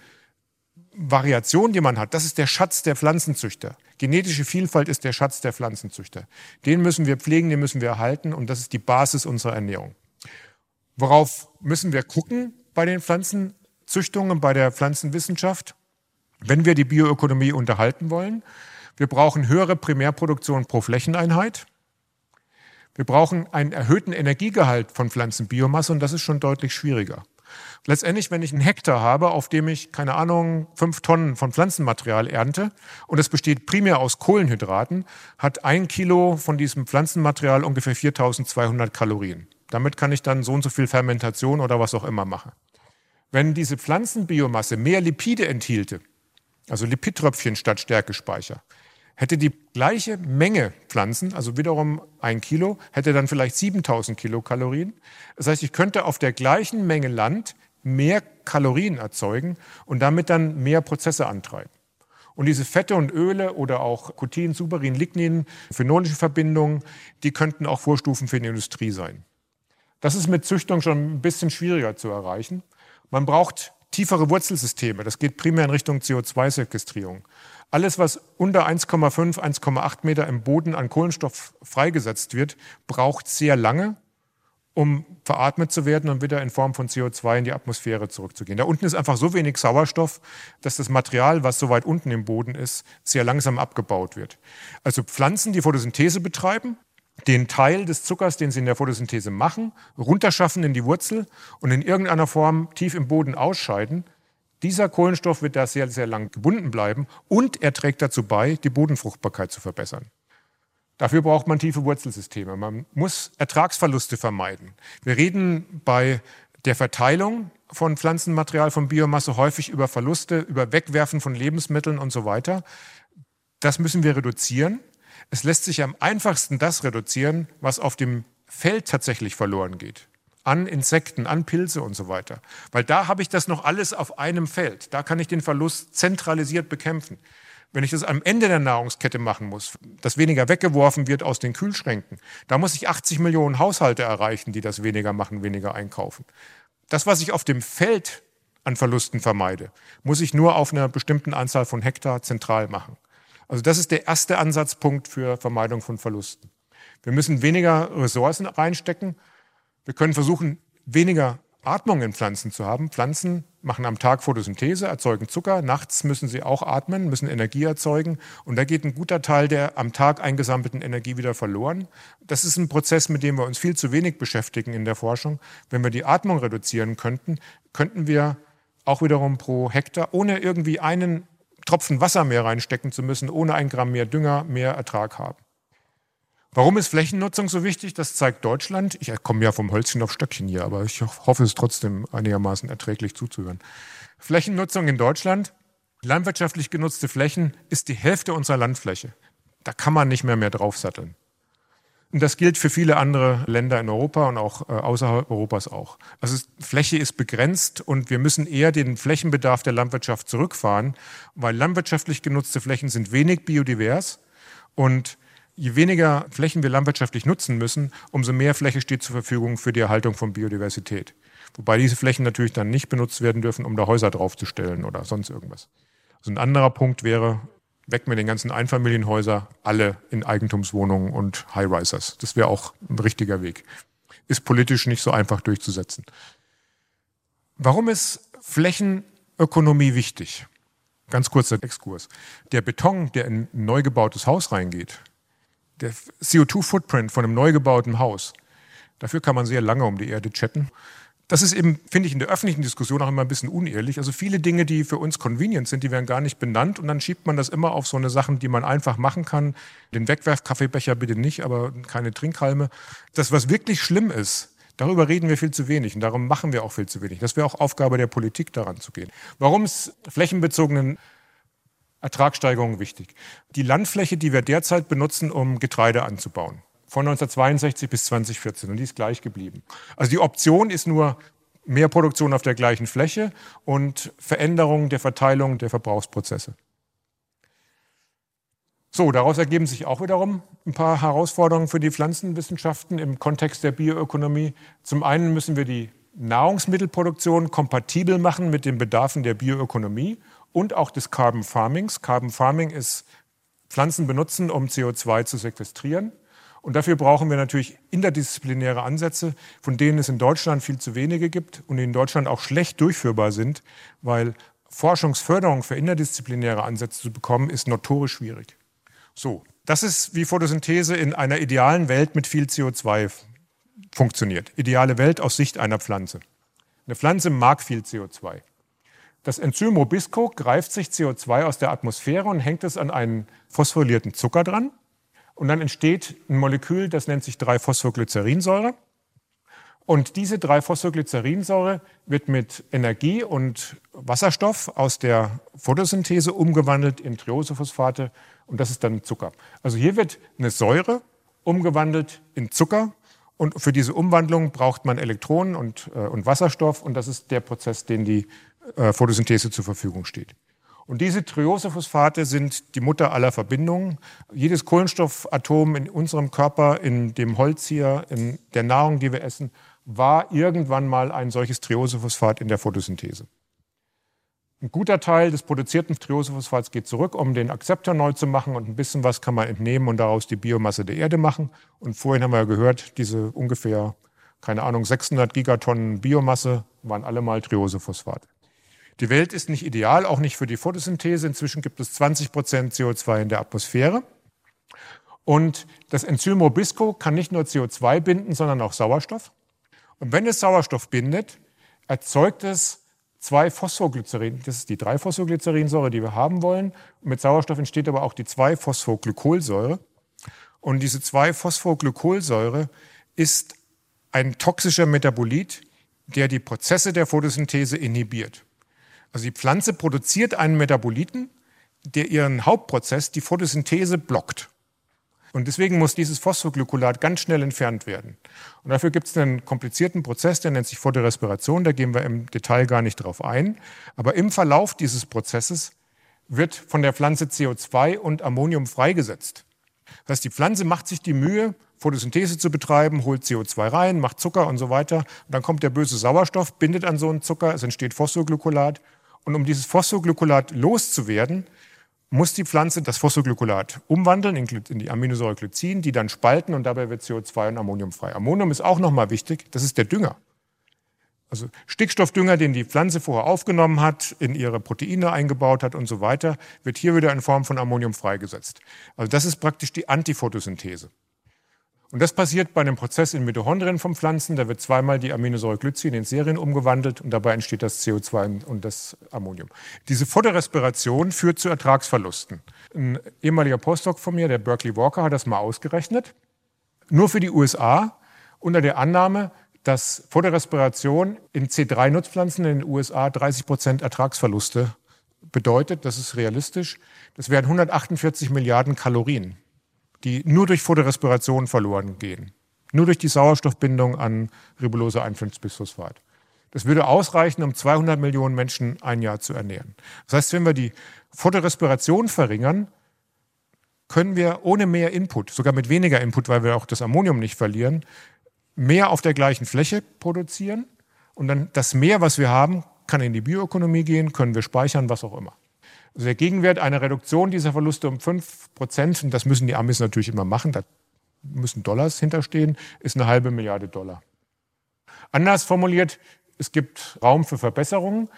Variationen, die man hat, das ist der Schatz der Pflanzenzüchter. Genetische Vielfalt ist der Schatz der Pflanzenzüchter. Den müssen wir pflegen, den müssen wir erhalten und das ist die Basis unserer Ernährung. Worauf müssen wir gucken bei den Pflanzenzüchtungen, bei der Pflanzenwissenschaft, wenn wir die Bioökonomie unterhalten wollen? Wir brauchen höhere Primärproduktion pro Flächeneinheit. Wir brauchen einen erhöhten Energiegehalt von Pflanzenbiomasse und das ist schon deutlich schwieriger. Letztendlich, wenn ich einen Hektar habe, auf dem ich, keine Ahnung, fünf Tonnen von Pflanzenmaterial ernte und es besteht primär aus Kohlenhydraten, hat ein Kilo von diesem Pflanzenmaterial ungefähr 4200 Kalorien. Damit kann ich dann so und so viel Fermentation oder was auch immer machen. Wenn diese Pflanzenbiomasse mehr Lipide enthielte, also Lipidtröpfchen statt Stärkespeicher, hätte die gleiche Menge Pflanzen, also wiederum ein Kilo, hätte dann vielleicht 7000 Kilokalorien. Das heißt, ich könnte auf der gleichen Menge Land mehr Kalorien erzeugen und damit dann mehr Prozesse antreiben. Und diese Fette und Öle oder auch Cutin, Superin, Lignin, phenolische Verbindungen, die könnten auch Vorstufen für die Industrie sein. Das ist mit Züchtung schon ein bisschen schwieriger zu erreichen. Man braucht tiefere Wurzelsysteme. Das geht primär in Richtung CO2-Sequestrierung. Alles, was unter 1,5, 1,8 Meter im Boden an Kohlenstoff freigesetzt wird, braucht sehr lange, um veratmet zu werden und wieder in Form von CO2 in die Atmosphäre zurückzugehen. Da unten ist einfach so wenig Sauerstoff, dass das Material, was so weit unten im Boden ist, sehr langsam abgebaut wird. Also Pflanzen, die Photosynthese betreiben, den Teil des Zuckers, den sie in der Photosynthese machen, runterschaffen in die Wurzel und in irgendeiner Form tief im Boden ausscheiden, dieser Kohlenstoff wird da sehr, sehr lang gebunden bleiben und er trägt dazu bei, die Bodenfruchtbarkeit zu verbessern. Dafür braucht man tiefe Wurzelsysteme. Man muss Ertragsverluste vermeiden. Wir reden bei der Verteilung von Pflanzenmaterial, von Biomasse häufig über Verluste, über Wegwerfen von Lebensmitteln und so weiter. Das müssen wir reduzieren. Es lässt sich am einfachsten das reduzieren, was auf dem Feld tatsächlich verloren geht. An Insekten, an Pilze und so weiter. Weil da habe ich das noch alles auf einem Feld. Da kann ich den Verlust zentralisiert bekämpfen. Wenn ich das am Ende der Nahrungskette machen muss, dass weniger weggeworfen wird aus den Kühlschränken, da muss ich 80 Millionen Haushalte erreichen, die das weniger machen, weniger einkaufen. Das, was ich auf dem Feld an Verlusten vermeide, muss ich nur auf einer bestimmten Anzahl von Hektar zentral machen. Also das ist der erste Ansatzpunkt für Vermeidung von Verlusten. Wir müssen weniger Ressourcen reinstecken. Wir können versuchen, weniger Atmung in Pflanzen zu haben. Pflanzen machen am Tag Photosynthese, erzeugen Zucker. Nachts müssen sie auch atmen, müssen Energie erzeugen. Und da geht ein guter Teil der am Tag eingesammelten Energie wieder verloren. Das ist ein Prozess, mit dem wir uns viel zu wenig beschäftigen in der Forschung. Wenn wir die Atmung reduzieren könnten, könnten wir auch wiederum pro Hektar, ohne irgendwie einen Tropfen Wasser mehr reinstecken zu müssen, ohne ein Gramm mehr Dünger, mehr Ertrag haben. Warum ist Flächennutzung so wichtig? Das zeigt Deutschland. Ich komme ja vom Holzchen auf Stöckchen hier, aber ich hoffe es trotzdem einigermaßen erträglich zuzuhören. Flächennutzung in Deutschland. Landwirtschaftlich genutzte Flächen ist die Hälfte unserer Landfläche. Da kann man nicht mehr mehr draufsatteln. Und das gilt für viele andere Länder in Europa und auch äh, außerhalb Europas auch. Also Fläche ist begrenzt und wir müssen eher den Flächenbedarf der Landwirtschaft zurückfahren, weil landwirtschaftlich genutzte Flächen sind wenig biodivers und je weniger Flächen wir landwirtschaftlich nutzen müssen, umso mehr Fläche steht zur Verfügung für die Erhaltung von Biodiversität. Wobei diese Flächen natürlich dann nicht benutzt werden dürfen, um da Häuser draufzustellen oder sonst irgendwas. Also ein anderer Punkt wäre, weg mit den ganzen Einfamilienhäusern, alle in Eigentumswohnungen und High-Risers. Das wäre auch ein richtiger Weg. Ist politisch nicht so einfach durchzusetzen. Warum ist Flächenökonomie wichtig? Ganz kurzer Exkurs. Der Beton, der in ein neu gebautes Haus reingeht, der CO2-Footprint von einem neu gebauten Haus, dafür kann man sehr lange um die Erde chatten. Das ist eben, finde ich, in der öffentlichen Diskussion auch immer ein bisschen unehrlich. Also viele Dinge, die für uns convenient sind, die werden gar nicht benannt und dann schiebt man das immer auf so eine Sachen, die man einfach machen kann. Den Wegwerfkaffeebecher bitte nicht, aber keine Trinkhalme. Das, was wirklich schlimm ist, darüber reden wir viel zu wenig und darum machen wir auch viel zu wenig. Das wäre auch Aufgabe der Politik, daran zu gehen. Warum ist flächenbezogenen Ertragssteigerung wichtig. Die Landfläche, die wir derzeit benutzen, um Getreide anzubauen, von 1962 bis 2014 und die ist gleich geblieben. Also die Option ist nur mehr Produktion auf der gleichen Fläche und Veränderung der Verteilung der Verbrauchsprozesse. So, daraus ergeben sich auch wiederum ein paar Herausforderungen für die Pflanzenwissenschaften im Kontext der Bioökonomie. Zum einen müssen wir die Nahrungsmittelproduktion kompatibel machen mit den Bedarfen der Bioökonomie und auch des Carbon Farmings. Carbon Farming ist Pflanzen benutzen, um CO2 zu sequestrieren. Und dafür brauchen wir natürlich interdisziplinäre Ansätze, von denen es in Deutschland viel zu wenige gibt und in Deutschland auch schlecht durchführbar sind, weil Forschungsförderung für interdisziplinäre Ansätze zu bekommen, ist notorisch schwierig. So, das ist wie Photosynthese in einer idealen Welt mit viel CO2 funktioniert. Ideale Welt aus Sicht einer Pflanze. Eine Pflanze mag viel CO2. Das Enzym Robisco greift sich CO2 aus der Atmosphäre und hängt es an einen phosphorylierten Zucker dran. Und dann entsteht ein Molekül, das nennt sich 3-Phosphoglycerinsäure. Und diese 3-Phosphoglycerinsäure wird mit Energie und Wasserstoff aus der Photosynthese umgewandelt in Triosephosphate und das ist dann Zucker. Also hier wird eine Säure umgewandelt in Zucker und für diese Umwandlung braucht man Elektronen und, äh, und Wasserstoff und das ist der Prozess, den die äh, Photosynthese zur Verfügung steht. Und diese Triosephosphate sind die Mutter aller Verbindungen. Jedes Kohlenstoffatom in unserem Körper, in dem Holz hier, in der Nahrung, die wir essen, war irgendwann mal ein solches Triosephosphat in der Photosynthese. Ein guter Teil des produzierten Triosephosphats geht zurück, um den Akzeptor neu zu machen und ein bisschen was kann man entnehmen und daraus die Biomasse der Erde machen. Und vorhin haben wir ja gehört, diese ungefähr, keine Ahnung, 600 Gigatonnen Biomasse waren alle mal Triosephosphate. Die Welt ist nicht ideal, auch nicht für die Photosynthese. Inzwischen gibt es 20 Prozent CO2 in der Atmosphäre. Und das Enzym Robisco kann nicht nur CO2 binden, sondern auch Sauerstoff. Und wenn es Sauerstoff bindet, erzeugt es zwei Phosphoglycerin. Das ist die 3-Phosphoglycerinsäure, die wir haben wollen. Und mit Sauerstoff entsteht aber auch die 2-Phosphoglykolsäure. Und diese 2-Phosphoglykolsäure ist ein toxischer Metabolit, der die Prozesse der Photosynthese inhibiert. Also die Pflanze produziert einen Metaboliten, der ihren Hauptprozess, die Photosynthese, blockt. Und deswegen muss dieses Phosphoglycolat ganz schnell entfernt werden. Und dafür gibt es einen komplizierten Prozess, der nennt sich Photorespiration. Da gehen wir im Detail gar nicht drauf ein. Aber im Verlauf dieses Prozesses wird von der Pflanze CO2 und Ammonium freigesetzt. Das heißt, die Pflanze macht sich die Mühe, Photosynthese zu betreiben, holt CO2 rein, macht Zucker und so weiter. Und dann kommt der böse Sauerstoff, bindet an so einen Zucker, es entsteht Phosphoglycolat. Und um dieses Phosphoglycolat loszuwerden, muss die Pflanze das Phosphoglycolat umwandeln in die Aminosäure Glycin, die dann spalten und dabei wird CO2 und Ammonium frei. Ammonium ist auch nochmal wichtig, das ist der Dünger. Also Stickstoffdünger, den die Pflanze vorher aufgenommen hat, in ihre Proteine eingebaut hat und so weiter, wird hier wieder in Form von Ammonium freigesetzt. Also das ist praktisch die Antiphotosynthese. Und das passiert bei einem Prozess in Mitochondrien von Pflanzen. Da wird zweimal die Aminosäure Glycin in Serien umgewandelt und dabei entsteht das CO2 und das Ammonium. Diese Photorespiration führt zu Ertragsverlusten. Ein ehemaliger Postdoc von mir, der Berkeley Walker, hat das mal ausgerechnet. Nur für die USA unter der Annahme, dass Photorespiration in C3-Nutzpflanzen in den USA 30 Prozent Ertragsverluste bedeutet. Das ist realistisch. Das wären 148 Milliarden Kalorien die nur durch Photorespiration verloren gehen. Nur durch die Sauerstoffbindung an Ribulose 1,5-Bisphosphat. Das würde ausreichen, um 200 Millionen Menschen ein Jahr zu ernähren. Das heißt, wenn wir die Photorespiration verringern, können wir ohne mehr Input, sogar mit weniger Input, weil wir auch das Ammonium nicht verlieren, mehr auf der gleichen Fläche produzieren. Und dann das Mehr, was wir haben, kann in die Bioökonomie gehen, können wir speichern, was auch immer. Also der Gegenwert einer Reduktion dieser Verluste um 5 Prozent, und das müssen die Amis natürlich immer machen, da müssen Dollars hinterstehen, ist eine halbe Milliarde Dollar. Anders formuliert, es gibt Raum für Verbesserungen.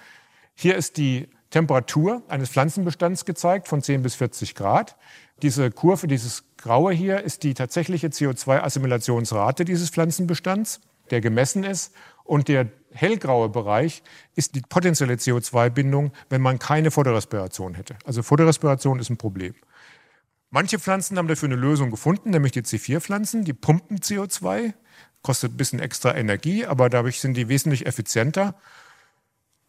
Hier ist die Temperatur eines Pflanzenbestands gezeigt von 10 bis 40 Grad. Diese Kurve, dieses Graue hier, ist die tatsächliche CO2-Assimilationsrate dieses Pflanzenbestands, der gemessen ist. Und der hellgraue Bereich ist die potenzielle CO2-Bindung, wenn man keine Photorespiration hätte. Also Photorespiration ist ein Problem. Manche Pflanzen haben dafür eine Lösung gefunden, nämlich die C4-Pflanzen. Die pumpen CO2, kostet ein bisschen extra Energie, aber dadurch sind die wesentlich effizienter.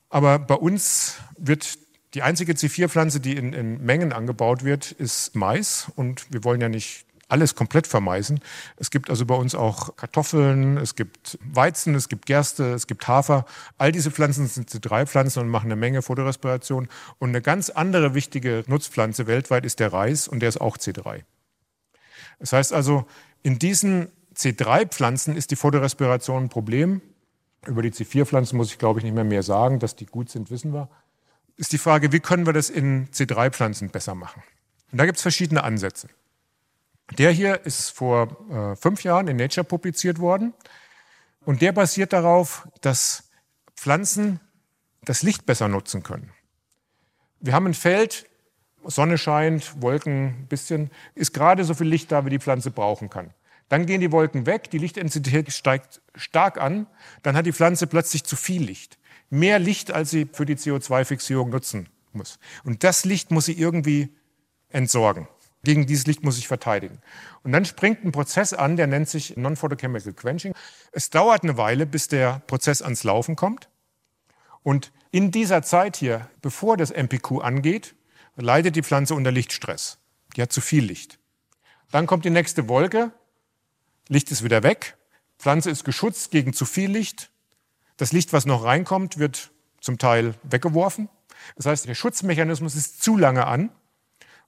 Aber bei uns wird die einzige C4-Pflanze, die in, in Mengen angebaut wird, ist Mais. Und wir wollen ja nicht alles komplett vermeisen. Es gibt also bei uns auch Kartoffeln, es gibt Weizen, es gibt Gerste, es gibt Hafer. All diese Pflanzen sind C3-Pflanzen und machen eine Menge Photorespiration. Und eine ganz andere wichtige Nutzpflanze weltweit ist der Reis und der ist auch C3. Das heißt also, in diesen C3-Pflanzen ist die Photorespiration ein Problem. Über die C4-Pflanzen muss ich, glaube ich, nicht mehr mehr sagen. Dass die gut sind, wissen wir. Ist die Frage, wie können wir das in C3-Pflanzen besser machen? Und da gibt es verschiedene Ansätze. Der hier ist vor äh, fünf Jahren in Nature publiziert worden und der basiert darauf, dass Pflanzen das Licht besser nutzen können. Wir haben ein Feld, Sonne scheint, Wolken ein bisschen, ist gerade so viel Licht da, wie die Pflanze brauchen kann. Dann gehen die Wolken weg, die Lichtintensität steigt stark an, dann hat die Pflanze plötzlich zu viel Licht. Mehr Licht, als sie für die CO2-Fixierung nutzen muss. Und das Licht muss sie irgendwie entsorgen. Gegen dieses Licht muss ich verteidigen. Und dann springt ein Prozess an, der nennt sich Non-Photochemical Quenching. Es dauert eine Weile, bis der Prozess ans Laufen kommt. Und in dieser Zeit hier, bevor das MPQ angeht, leidet die Pflanze unter Lichtstress. Die hat zu viel Licht. Dann kommt die nächste Wolke. Licht ist wieder weg. Pflanze ist geschützt gegen zu viel Licht. Das Licht, was noch reinkommt, wird zum Teil weggeworfen. Das heißt, der Schutzmechanismus ist zu lange an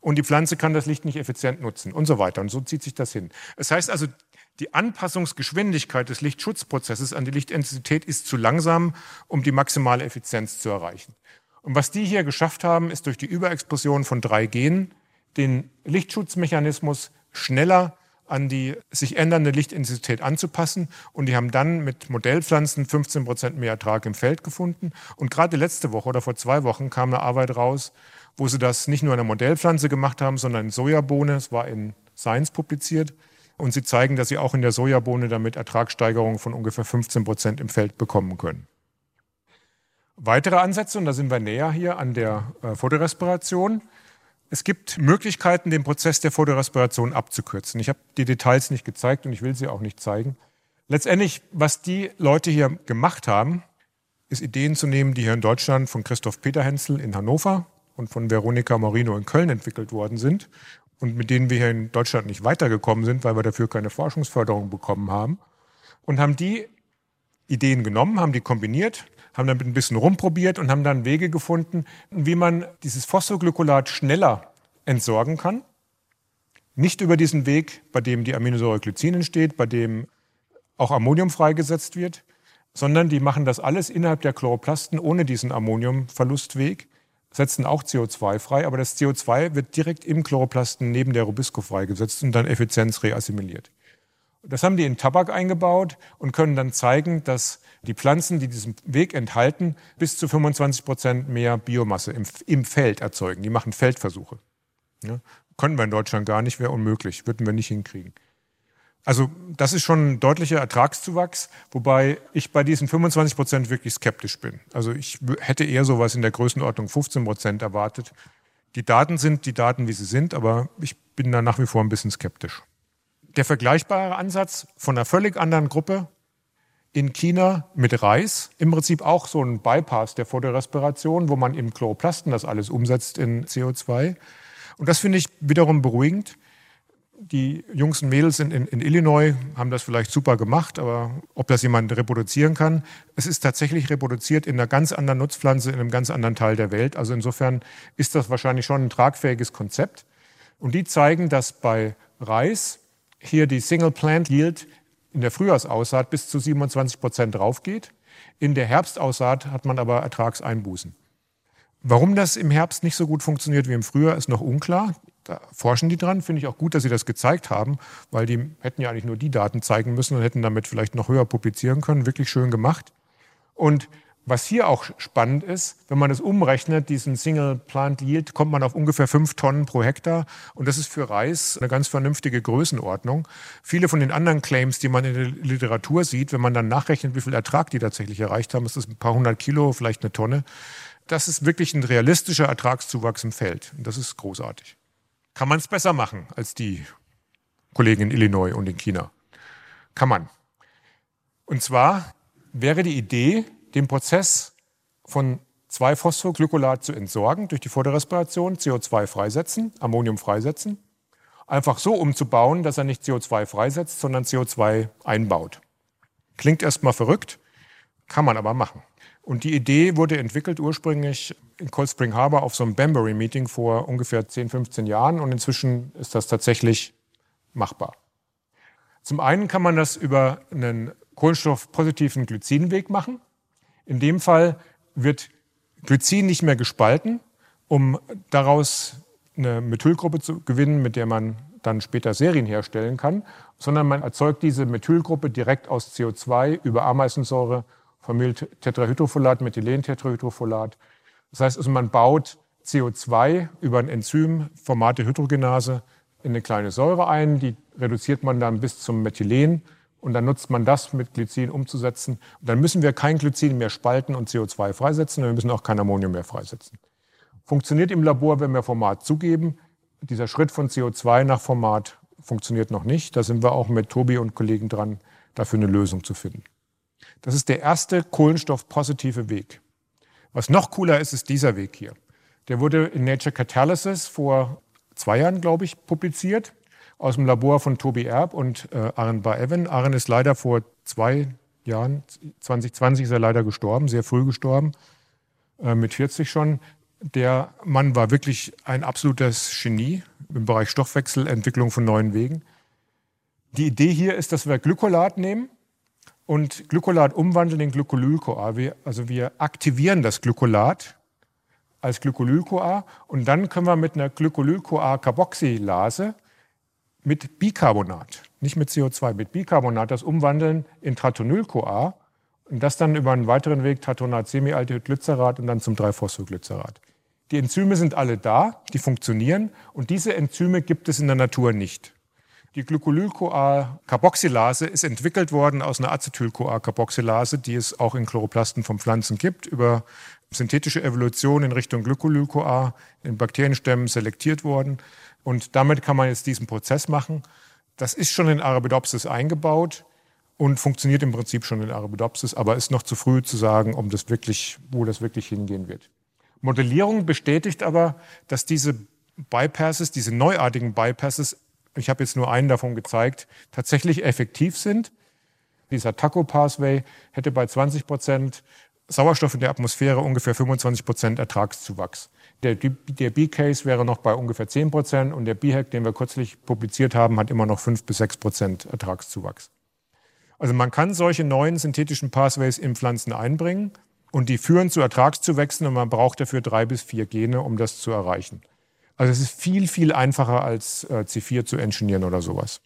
und die Pflanze kann das Licht nicht effizient nutzen und so weiter. Und so zieht sich das hin. Das heißt also, die Anpassungsgeschwindigkeit des Lichtschutzprozesses an die Lichtintensität ist zu langsam, um die maximale Effizienz zu erreichen. Und was die hier geschafft haben, ist durch die Überexpression von drei Genen den Lichtschutzmechanismus schneller an die sich ändernde Lichtintensität anzupassen. Und die haben dann mit Modellpflanzen 15 Prozent mehr Ertrag im Feld gefunden. Und gerade letzte Woche oder vor zwei Wochen kam eine Arbeit raus, wo sie das nicht nur in einer Modellpflanze gemacht haben, sondern in Sojabohne. Es war in Science publiziert. Und sie zeigen, dass sie auch in der Sojabohne damit Ertragssteigerungen von ungefähr 15 Prozent im Feld bekommen können. Weitere Ansätze, und da sind wir näher hier an der äh, Photorespiration. Es gibt Möglichkeiten, den Prozess der Photorespiration abzukürzen. Ich habe die Details nicht gezeigt und ich will sie auch nicht zeigen. Letztendlich, was die Leute hier gemacht haben, ist Ideen zu nehmen, die hier in Deutschland von Christoph Peter Hensel in Hannover und von Veronika Morino in Köln entwickelt worden sind und mit denen wir hier in Deutschland nicht weitergekommen sind, weil wir dafür keine Forschungsförderung bekommen haben. Und haben die Ideen genommen, haben die kombiniert, haben damit ein bisschen rumprobiert und haben dann Wege gefunden, wie man dieses Phosphoglycolat schneller entsorgen kann. Nicht über diesen Weg, bei dem die Aminosäure Glycin entsteht, bei dem auch Ammonium freigesetzt wird, sondern die machen das alles innerhalb der Chloroplasten ohne diesen Ammoniumverlustweg, setzen auch CO2 frei, aber das CO2 wird direkt im Chloroplasten neben der Rubisco freigesetzt und dann Effizienz reassimiliert. Das haben die in Tabak eingebaut und können dann zeigen, dass die Pflanzen, die diesen Weg enthalten, bis zu 25 Prozent mehr Biomasse im, im Feld erzeugen. Die machen Feldversuche. Ja, können wir in Deutschland gar nicht, wäre unmöglich, würden wir nicht hinkriegen. Also das ist schon ein deutlicher Ertragszuwachs, wobei ich bei diesen 25 Prozent wirklich skeptisch bin. Also ich hätte eher sowas in der Größenordnung 15 Prozent erwartet. Die Daten sind die Daten, wie sie sind, aber ich bin da nach wie vor ein bisschen skeptisch. Der vergleichbare Ansatz von einer völlig anderen Gruppe in China mit Reis, im Prinzip auch so ein Bypass der Photorespiration, wo man im Chloroplasten das alles umsetzt in CO2. Und das finde ich wiederum beruhigend die Jungs und Mädels in, in, in, Illinois haben das vielleicht super gemacht, aber ob das jemand reproduzieren kann, es ist tatsächlich reproduziert in einer ganz anderen Nutzpflanze, in einem ganz anderen Teil der Welt. Also insofern ist das wahrscheinlich schon ein tragfähiges Konzept. Und die zeigen, dass bei Reis hier die Single Plant Yield in der Frühjahrsaussaat bis zu 27 Prozent draufgeht. In der Herbstaussaat hat man aber Ertragseinbußen. Warum das im Herbst nicht so gut funktioniert wie im Frühjahr, ist noch unklar. Da forschen die dran. Finde ich auch gut, dass sie das gezeigt haben, weil die hätten ja eigentlich nur die Daten zeigen müssen und hätten damit vielleicht noch höher publizieren können. Wirklich schön gemacht. Und was hier auch spannend ist, wenn man das umrechnet, diesen Single Plant Yield, kommt man auf ungefähr fünf Tonnen pro Hektar. Und das ist für Reis eine ganz vernünftige Größenordnung. Viele von den anderen Claims, die man in der Literatur sieht, wenn man dann nachrechnet, wie viel Ertrag die tatsächlich erreicht haben, ist das ein paar hundert Kilo, vielleicht eine Tonne. Das ist wirklich ein realistischer Ertragszuwachs im Feld. Und das ist großartig kann man es besser machen als die Kollegen in Illinois und in China. Kann man. Und zwar wäre die Idee, den Prozess von 2-Phosphoglycolat zu entsorgen durch die Photorespiration, CO2 freisetzen, Ammonium freisetzen, einfach so umzubauen, dass er nicht CO2 freisetzt, sondern CO2 einbaut. Klingt erstmal verrückt, kann man aber machen. Und die Idee wurde entwickelt ursprünglich in Cold Spring Harbor auf so einem Banbury-Meeting vor ungefähr 10, 15 Jahren und inzwischen ist das tatsächlich machbar. Zum einen kann man das über einen kohlenstoffpositiven Glycinweg machen. In dem Fall wird Glycin nicht mehr gespalten, um daraus eine Methylgruppe zu gewinnen, mit der man dann später Serien herstellen kann, sondern man erzeugt diese Methylgruppe direkt aus CO2 über Ameisensäure Phenyltetrahydrofolat, Methylentetrahydrofolat. Das heißt also, man baut CO2 über ein Enzym, Formate Hydrogenase, in eine kleine Säure ein. Die reduziert man dann bis zum Methylen und dann nutzt man das mit Glycin umzusetzen. Und dann müssen wir kein Glycin mehr spalten und CO2 freisetzen und wir müssen auch kein Ammonium mehr freisetzen. Funktioniert im Labor, wenn wir Format zugeben. Dieser Schritt von CO2 nach Format funktioniert noch nicht. Da sind wir auch mit Tobi und Kollegen dran, dafür eine Lösung zu finden. Das ist der erste kohlenstoffpositive Weg. Was noch cooler ist, ist dieser Weg hier. Der wurde in Nature Catalysis vor zwei Jahren, glaube ich, publiziert, aus dem Labor von Toby Erb und äh, Aaron Bar-Evan. Aaron ist leider vor zwei Jahren, 2020 ist er leider gestorben, sehr früh gestorben, äh, mit 40 schon. Der Mann war wirklich ein absolutes Genie im Bereich Stoffwechselentwicklung von neuen Wegen. Die Idee hier ist, dass wir Glykolat nehmen und Glykolat umwandeln in Glycolyl-CoA. Also wir aktivieren das Glykolat als Glycolyl-CoA und dann können wir mit einer Glycolyl-CoA-Carboxylase mit Bicarbonat, nicht mit CO2, mit Bicarbonat das umwandeln in Tratonyl-CoA und das dann über einen weiteren Weg Tatonat-Semialdehydglycerat und dann zum 3-Phosphoglycerat. Die Enzyme sind alle da, die funktionieren und diese Enzyme gibt es in der Natur nicht. Die Glycolyl-CoA-Carboxylase ist entwickelt worden aus einer Acetyl-CoA-Carboxylase, die es auch in Chloroplasten von Pflanzen gibt, über synthetische Evolution in Richtung Glycolyl-CoA in Bakterienstämmen selektiert worden. Und damit kann man jetzt diesen Prozess machen. Das ist schon in Arabidopsis eingebaut. und funktioniert im Prinzip schon in Arabidopsis, aber ist noch zu früh zu sagen, um das wirklich, wo das wirklich hingehen wird. Modellierung bestätigt aber, dass diese Bypasses, diese neuartigen Bypasses, ich habe jetzt nur einen davon gezeigt, tatsächlich effektiv sind. Dieser Taco-Pathway hätte bei 20 Prozent Sauerstoff in der Atmosphäre ungefähr 25 Prozent Ertragszuwachs. Der, der B-Case wäre noch bei ungefähr 10 Prozent und der B-Hack, den wir kürzlich publiziert haben, hat immer noch 5 bis 6 Prozent Ertragszuwachs. Also man kann solche neuen synthetischen Pathways in Pflanzen einbringen und die führen zu Ertragszuwächsen und man braucht dafür drei bis vier Gene, um das zu erreichen. Also es ist viel, viel einfacher als äh, C4 zu engineeren oder sowas.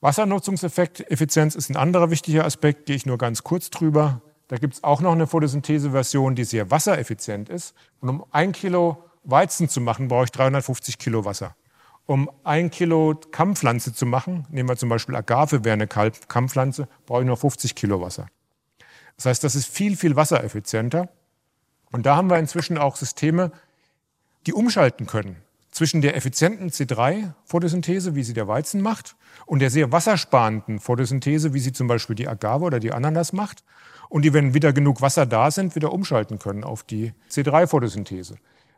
Wassernutzungseffekt, Effizienz ist ein anderer wichtiger Aspekt, gehe ich nur ganz kurz drüber. Da gibt es auch noch eine Photosynthese-Version, die sehr wassereffizient ist. Und um ein Kilo Weizen zu machen, brauche ich 350 Kilo Wasser um ein Kilo Kammpflanze zu machen, nehmen wir zum Beispiel Agave, wäre eine Kammpflanze, brauche ich nur 50 Kilo Wasser. Das heißt, das ist viel, viel wassereffizienter. Und da haben wir inzwischen auch Systeme, die umschalten können zwischen der effizienten C3-Photosynthese, wie sie der Weizen macht, und der sehr wassersparenden Photosynthese, wie sie zum Beispiel die Agave oder die Ananas macht, und die, wenn wieder genug Wasser da sind, wieder umschalten können auf die C3-Photosynthese.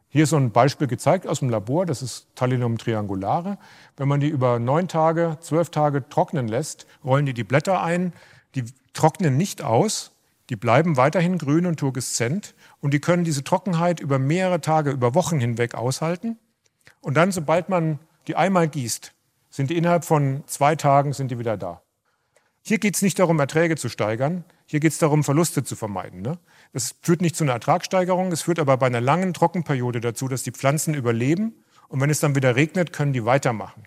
Hier ist so ein Beispiel gezeigt aus dem Labor, das ist Talinum triangulare. Wenn man die über neun Tage, zwölf Tage trocknen lässt, rollen die die Blätter ein, die trocknen nicht aus, die bleiben weiterhin grün und turgeszent und die können diese Trockenheit über mehrere Tage, über Wochen hinweg aushalten. Und dann, sobald man die einmal gießt, sind die innerhalb von zwei Tagen sind die wieder da. Hier geht es nicht darum, Erträge zu steigern, hier geht es darum, Verluste zu vermeiden. Ne? Das führt nicht zu einer Ertragssteigerung, es führt aber bei einer langen Trockenperiode dazu, dass die Pflanzen überleben und wenn es dann wieder regnet, können die weitermachen.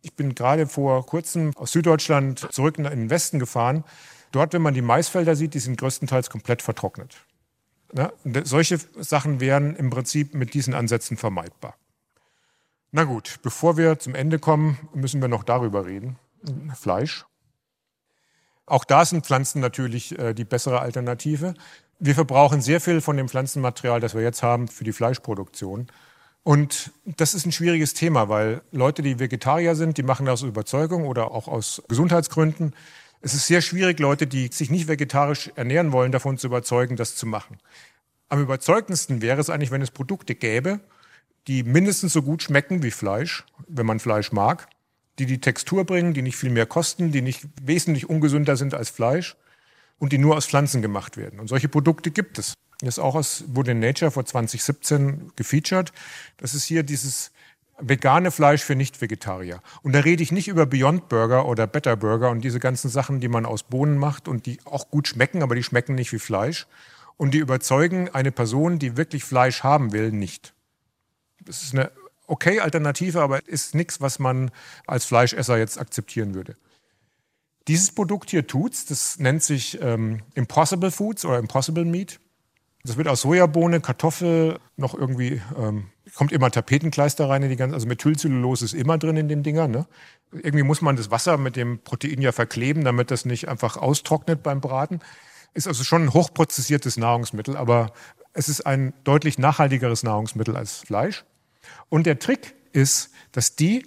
Ich bin gerade vor kurzem aus Süddeutschland zurück in den Westen gefahren. Dort, wenn man die Maisfelder sieht, die sind größtenteils komplett vertrocknet. Ja, solche Sachen wären im Prinzip mit diesen Ansätzen vermeidbar. Na gut, bevor wir zum Ende kommen, müssen wir noch darüber reden. Fleisch. Auch da sind Pflanzen natürlich äh, die bessere Alternative. Wir verbrauchen sehr viel von dem Pflanzenmaterial, das wir jetzt haben, für die Fleischproduktion. Und das ist ein schwieriges Thema, weil Leute, die Vegetarier sind, die machen das aus Überzeugung oder auch aus Gesundheitsgründen. Es ist sehr schwierig, Leute, die sich nicht vegetarisch ernähren wollen, davon zu überzeugen, das zu machen. Am überzeugendsten wäre es eigentlich, wenn es Produkte gäbe, die mindestens so gut schmecken wie Fleisch, wenn man Fleisch mag, die die Textur bringen, die nicht viel mehr kosten, die nicht wesentlich ungesünder sind als Fleisch und die nur aus Pflanzen gemacht werden. Und solche Produkte gibt es. Das auch aus, wurde in Nature vor 2017 gefeatured. Das ist hier dieses vegane Fleisch für Nicht-Vegetarier. Und da rede ich nicht über Beyond Burger oder Better Burger und diese ganzen Sachen, die man aus Bohnen macht und die auch gut schmecken, aber die schmecken nicht wie Fleisch. Und die überzeugen eine Person, die wirklich Fleisch haben will, nicht. Das ist eine okay Alternative, aber ist nichts, was man als Fleischesser jetzt akzeptieren würde. Dieses Produkt hier tut's. Das nennt sich ähm, Impossible Foods oder Impossible Meat. Das wird aus Sojabohne, Kartoffel, noch irgendwie, ähm, kommt immer Tapetenkleister rein in die ganze, also Methylcellulose ist immer drin in den Dingern. Ne? Irgendwie muss man das Wasser mit dem Protein ja verkleben, damit das nicht einfach austrocknet beim Braten. Ist also schon ein hochprozessiertes Nahrungsmittel, aber es ist ein deutlich nachhaltigeres Nahrungsmittel als Fleisch. Und der Trick ist, dass die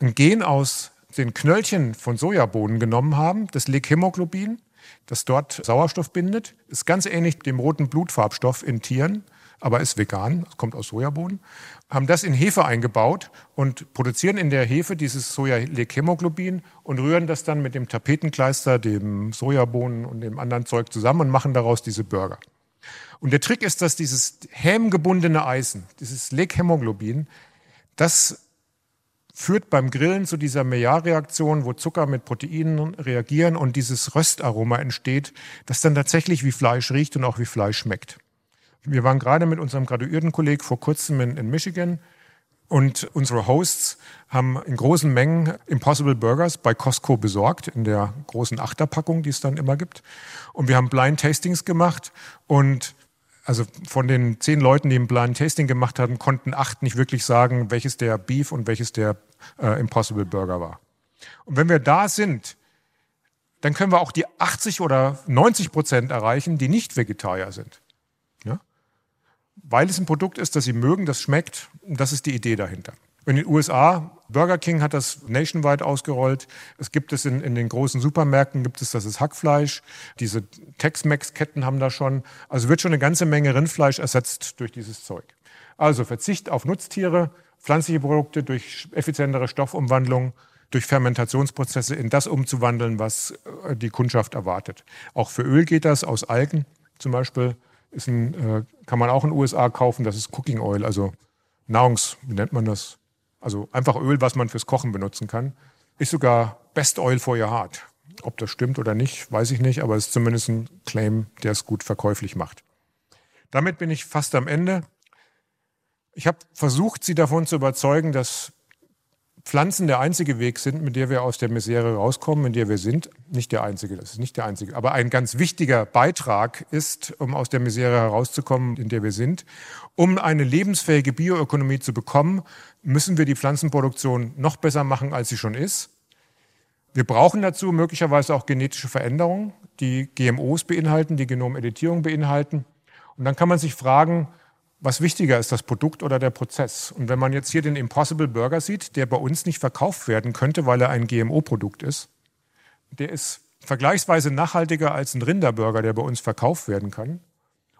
ein Gen aus den Knöllchen von Sojabohnen genommen haben, das Leghemoglobin, das dort Sauerstoff bindet, ist ganz ähnlich dem roten Blutfarbstoff in Tieren, aber ist vegan, kommt aus Sojabohnen, haben das in Hefe eingebaut und produzieren in der Hefe dieses Soja-Leghemoglobin und rühren das dann mit dem Tapetenkleister, dem Sojabohnen und dem anderen Zeug zusammen und machen daraus diese Burger. Und der Trick ist, dass dieses hämgebundene Eisen, dieses Leghemoglobin, das führt beim Grillen zu dieser Maillard-Reaktion, wo Zucker mit Proteinen reagieren und dieses Röstaroma entsteht, das dann tatsächlich wie Fleisch riecht und auch wie Fleisch schmeckt. Wir waren gerade mit unserem Graduiertenkolleg vor kurzem in, in Michigan und unsere Hosts haben in großen Mengen Impossible Burgers bei Costco besorgt, in der großen Achterpackung, die es dann immer gibt. Und wir haben Blind Tastings gemacht und also von den zehn Leuten, die ein Blind Tasting gemacht haben, konnten acht nicht wirklich sagen, welches der Beef und welches der äh, Impossible Burger war. Und wenn wir da sind, dann können wir auch die 80 oder 90 Prozent erreichen, die nicht Vegetarier sind. Ja? Weil es ein Produkt ist, das sie mögen, das schmeckt, das ist die Idee dahinter. In den USA, Burger King hat das nationwide ausgerollt. Es gibt es in, in den großen Supermärkten, gibt es das ist Hackfleisch. Diese Tex-Mex-Ketten haben da schon. Also wird schon eine ganze Menge Rindfleisch ersetzt durch dieses Zeug. Also Verzicht auf Nutztiere, pflanzliche Produkte durch effizientere Stoffumwandlung, durch Fermentationsprozesse in das umzuwandeln, was äh, die Kundschaft erwartet. Auch für Öl geht das aus Algen zum Beispiel. Ein, äh, kann man auch in den USA kaufen. Das ist Cooking Oil, also Nahrungs, wie nennt man das? Also einfach Öl, was man fürs Kochen benutzen kann. Ist sogar Best Oil for your heart. Ob das stimmt oder nicht, weiß ich nicht, aber es ist zumindest ein Claim, der es gut verkäuflich macht. Damit bin ich fast am Ende. Ich habe versucht, Sie davon zu überzeugen, dass Pflanzen der einzige Weg sind, mit der wir aus der Misere rauskommen, in der wir sind. Nicht der einzige, das ist nicht der einzige. Aber ein ganz wichtiger Beitrag ist, um aus der Misere herauszukommen, in der wir sind. Um eine lebensfähige Bioökonomie zu bekommen, müssen wir die Pflanzenproduktion noch besser machen, als sie schon ist. Wir brauchen dazu möglicherweise auch genetische Veränderungen, die GMOs beinhalten, die Genomeditierung beinhalten. Und dann kann man sich fragen, was wichtiger ist, das Produkt oder der Prozess. Und wenn man jetzt hier den Impossible Burger sieht, der bei uns nicht verkauft werden könnte, weil er ein GMO-Produkt ist, der ist vergleichsweise nachhaltiger als ein Rinderburger, der bei uns verkauft werden kann.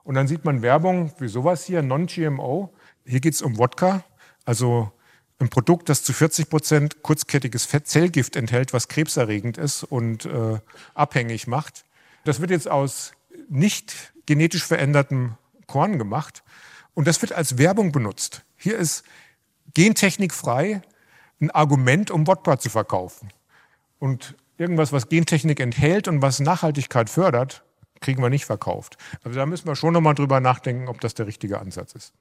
Und dann sieht man Werbung wie sowas hier, Non-GMO. Hier geht es um Wodka, also ein Produkt, das zu 40 Prozent kurzkettiges Fettzellgift enthält, was krebserregend ist und äh, abhängig macht. Das wird jetzt aus nicht genetisch verändertem Korn gemacht. Und das wird als Werbung benutzt. Hier ist Gentechnik frei ein Argument, um Wodka zu verkaufen. Und irgendwas, was Gentechnik enthält und was Nachhaltigkeit fördert, kriegen wir nicht verkauft. Also da müssen wir schon nochmal drüber nachdenken, ob das der richtige Ansatz ist.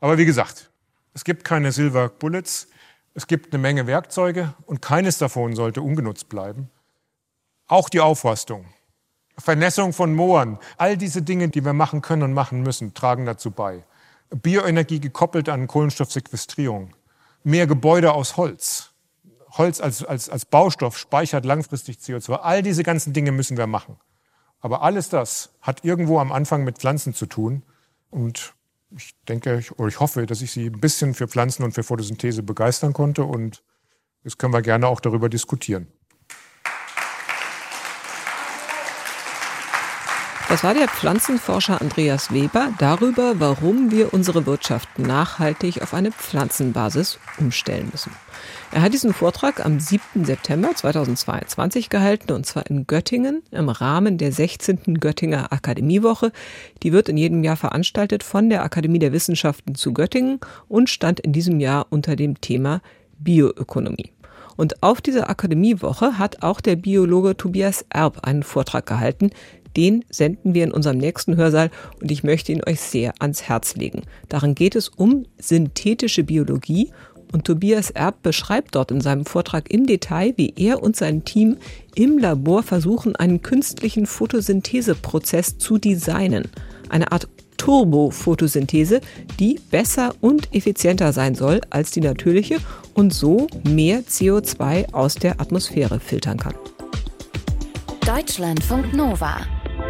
Aber wie gesagt, es gibt keine Silver Bullets. Es gibt eine Menge Werkzeuge und keines davon sollte ungenutzt bleiben. Auch die Aufforstung, Vernässung von Mooren, all diese Dinge, die wir machen können und machen müssen, tragen dazu bei. Bioenergie gekoppelt an Kohlenstoffsequestrierung, mehr Gebäude aus Holz. Holz als, als, als Baustoff speichert langfristig CO2. All diese ganzen Dinge müssen wir machen. Aber alles das hat irgendwo am Anfang mit Pflanzen zu tun. Und ich denke oder ich hoffe, dass ich Sie ein bisschen für Pflanzen und für Photosynthese begeistern konnte. Und jetzt können wir gerne auch darüber diskutieren. Das war der Pflanzenforscher Andreas Weber darüber, warum wir unsere Wirtschaft nachhaltig auf eine Pflanzenbasis umstellen müssen. Er hat diesen Vortrag am 7. September 2022 gehalten und zwar in Göttingen im Rahmen der 16. Göttinger Akademiewoche. Die wird in jedem Jahr veranstaltet von der Akademie der Wissenschaften zu Göttingen und stand in diesem Jahr unter dem Thema Bioökonomie. Und auf dieser Akademiewoche hat auch der Biologe Tobias Erb einen Vortrag gehalten, den senden wir in unserem nächsten Hörsaal und ich möchte ihn euch sehr ans Herz legen. Darin geht es um synthetische Biologie und Tobias Erb beschreibt dort in seinem Vortrag im Detail, wie er und sein Team im Labor versuchen, einen künstlichen Photosyntheseprozess zu designen. Eine Art Turbo-Photosynthese, die besser und effizienter sein soll als die natürliche und so mehr CO2 aus der Atmosphäre filtern kann. Deutschlandfunk Nova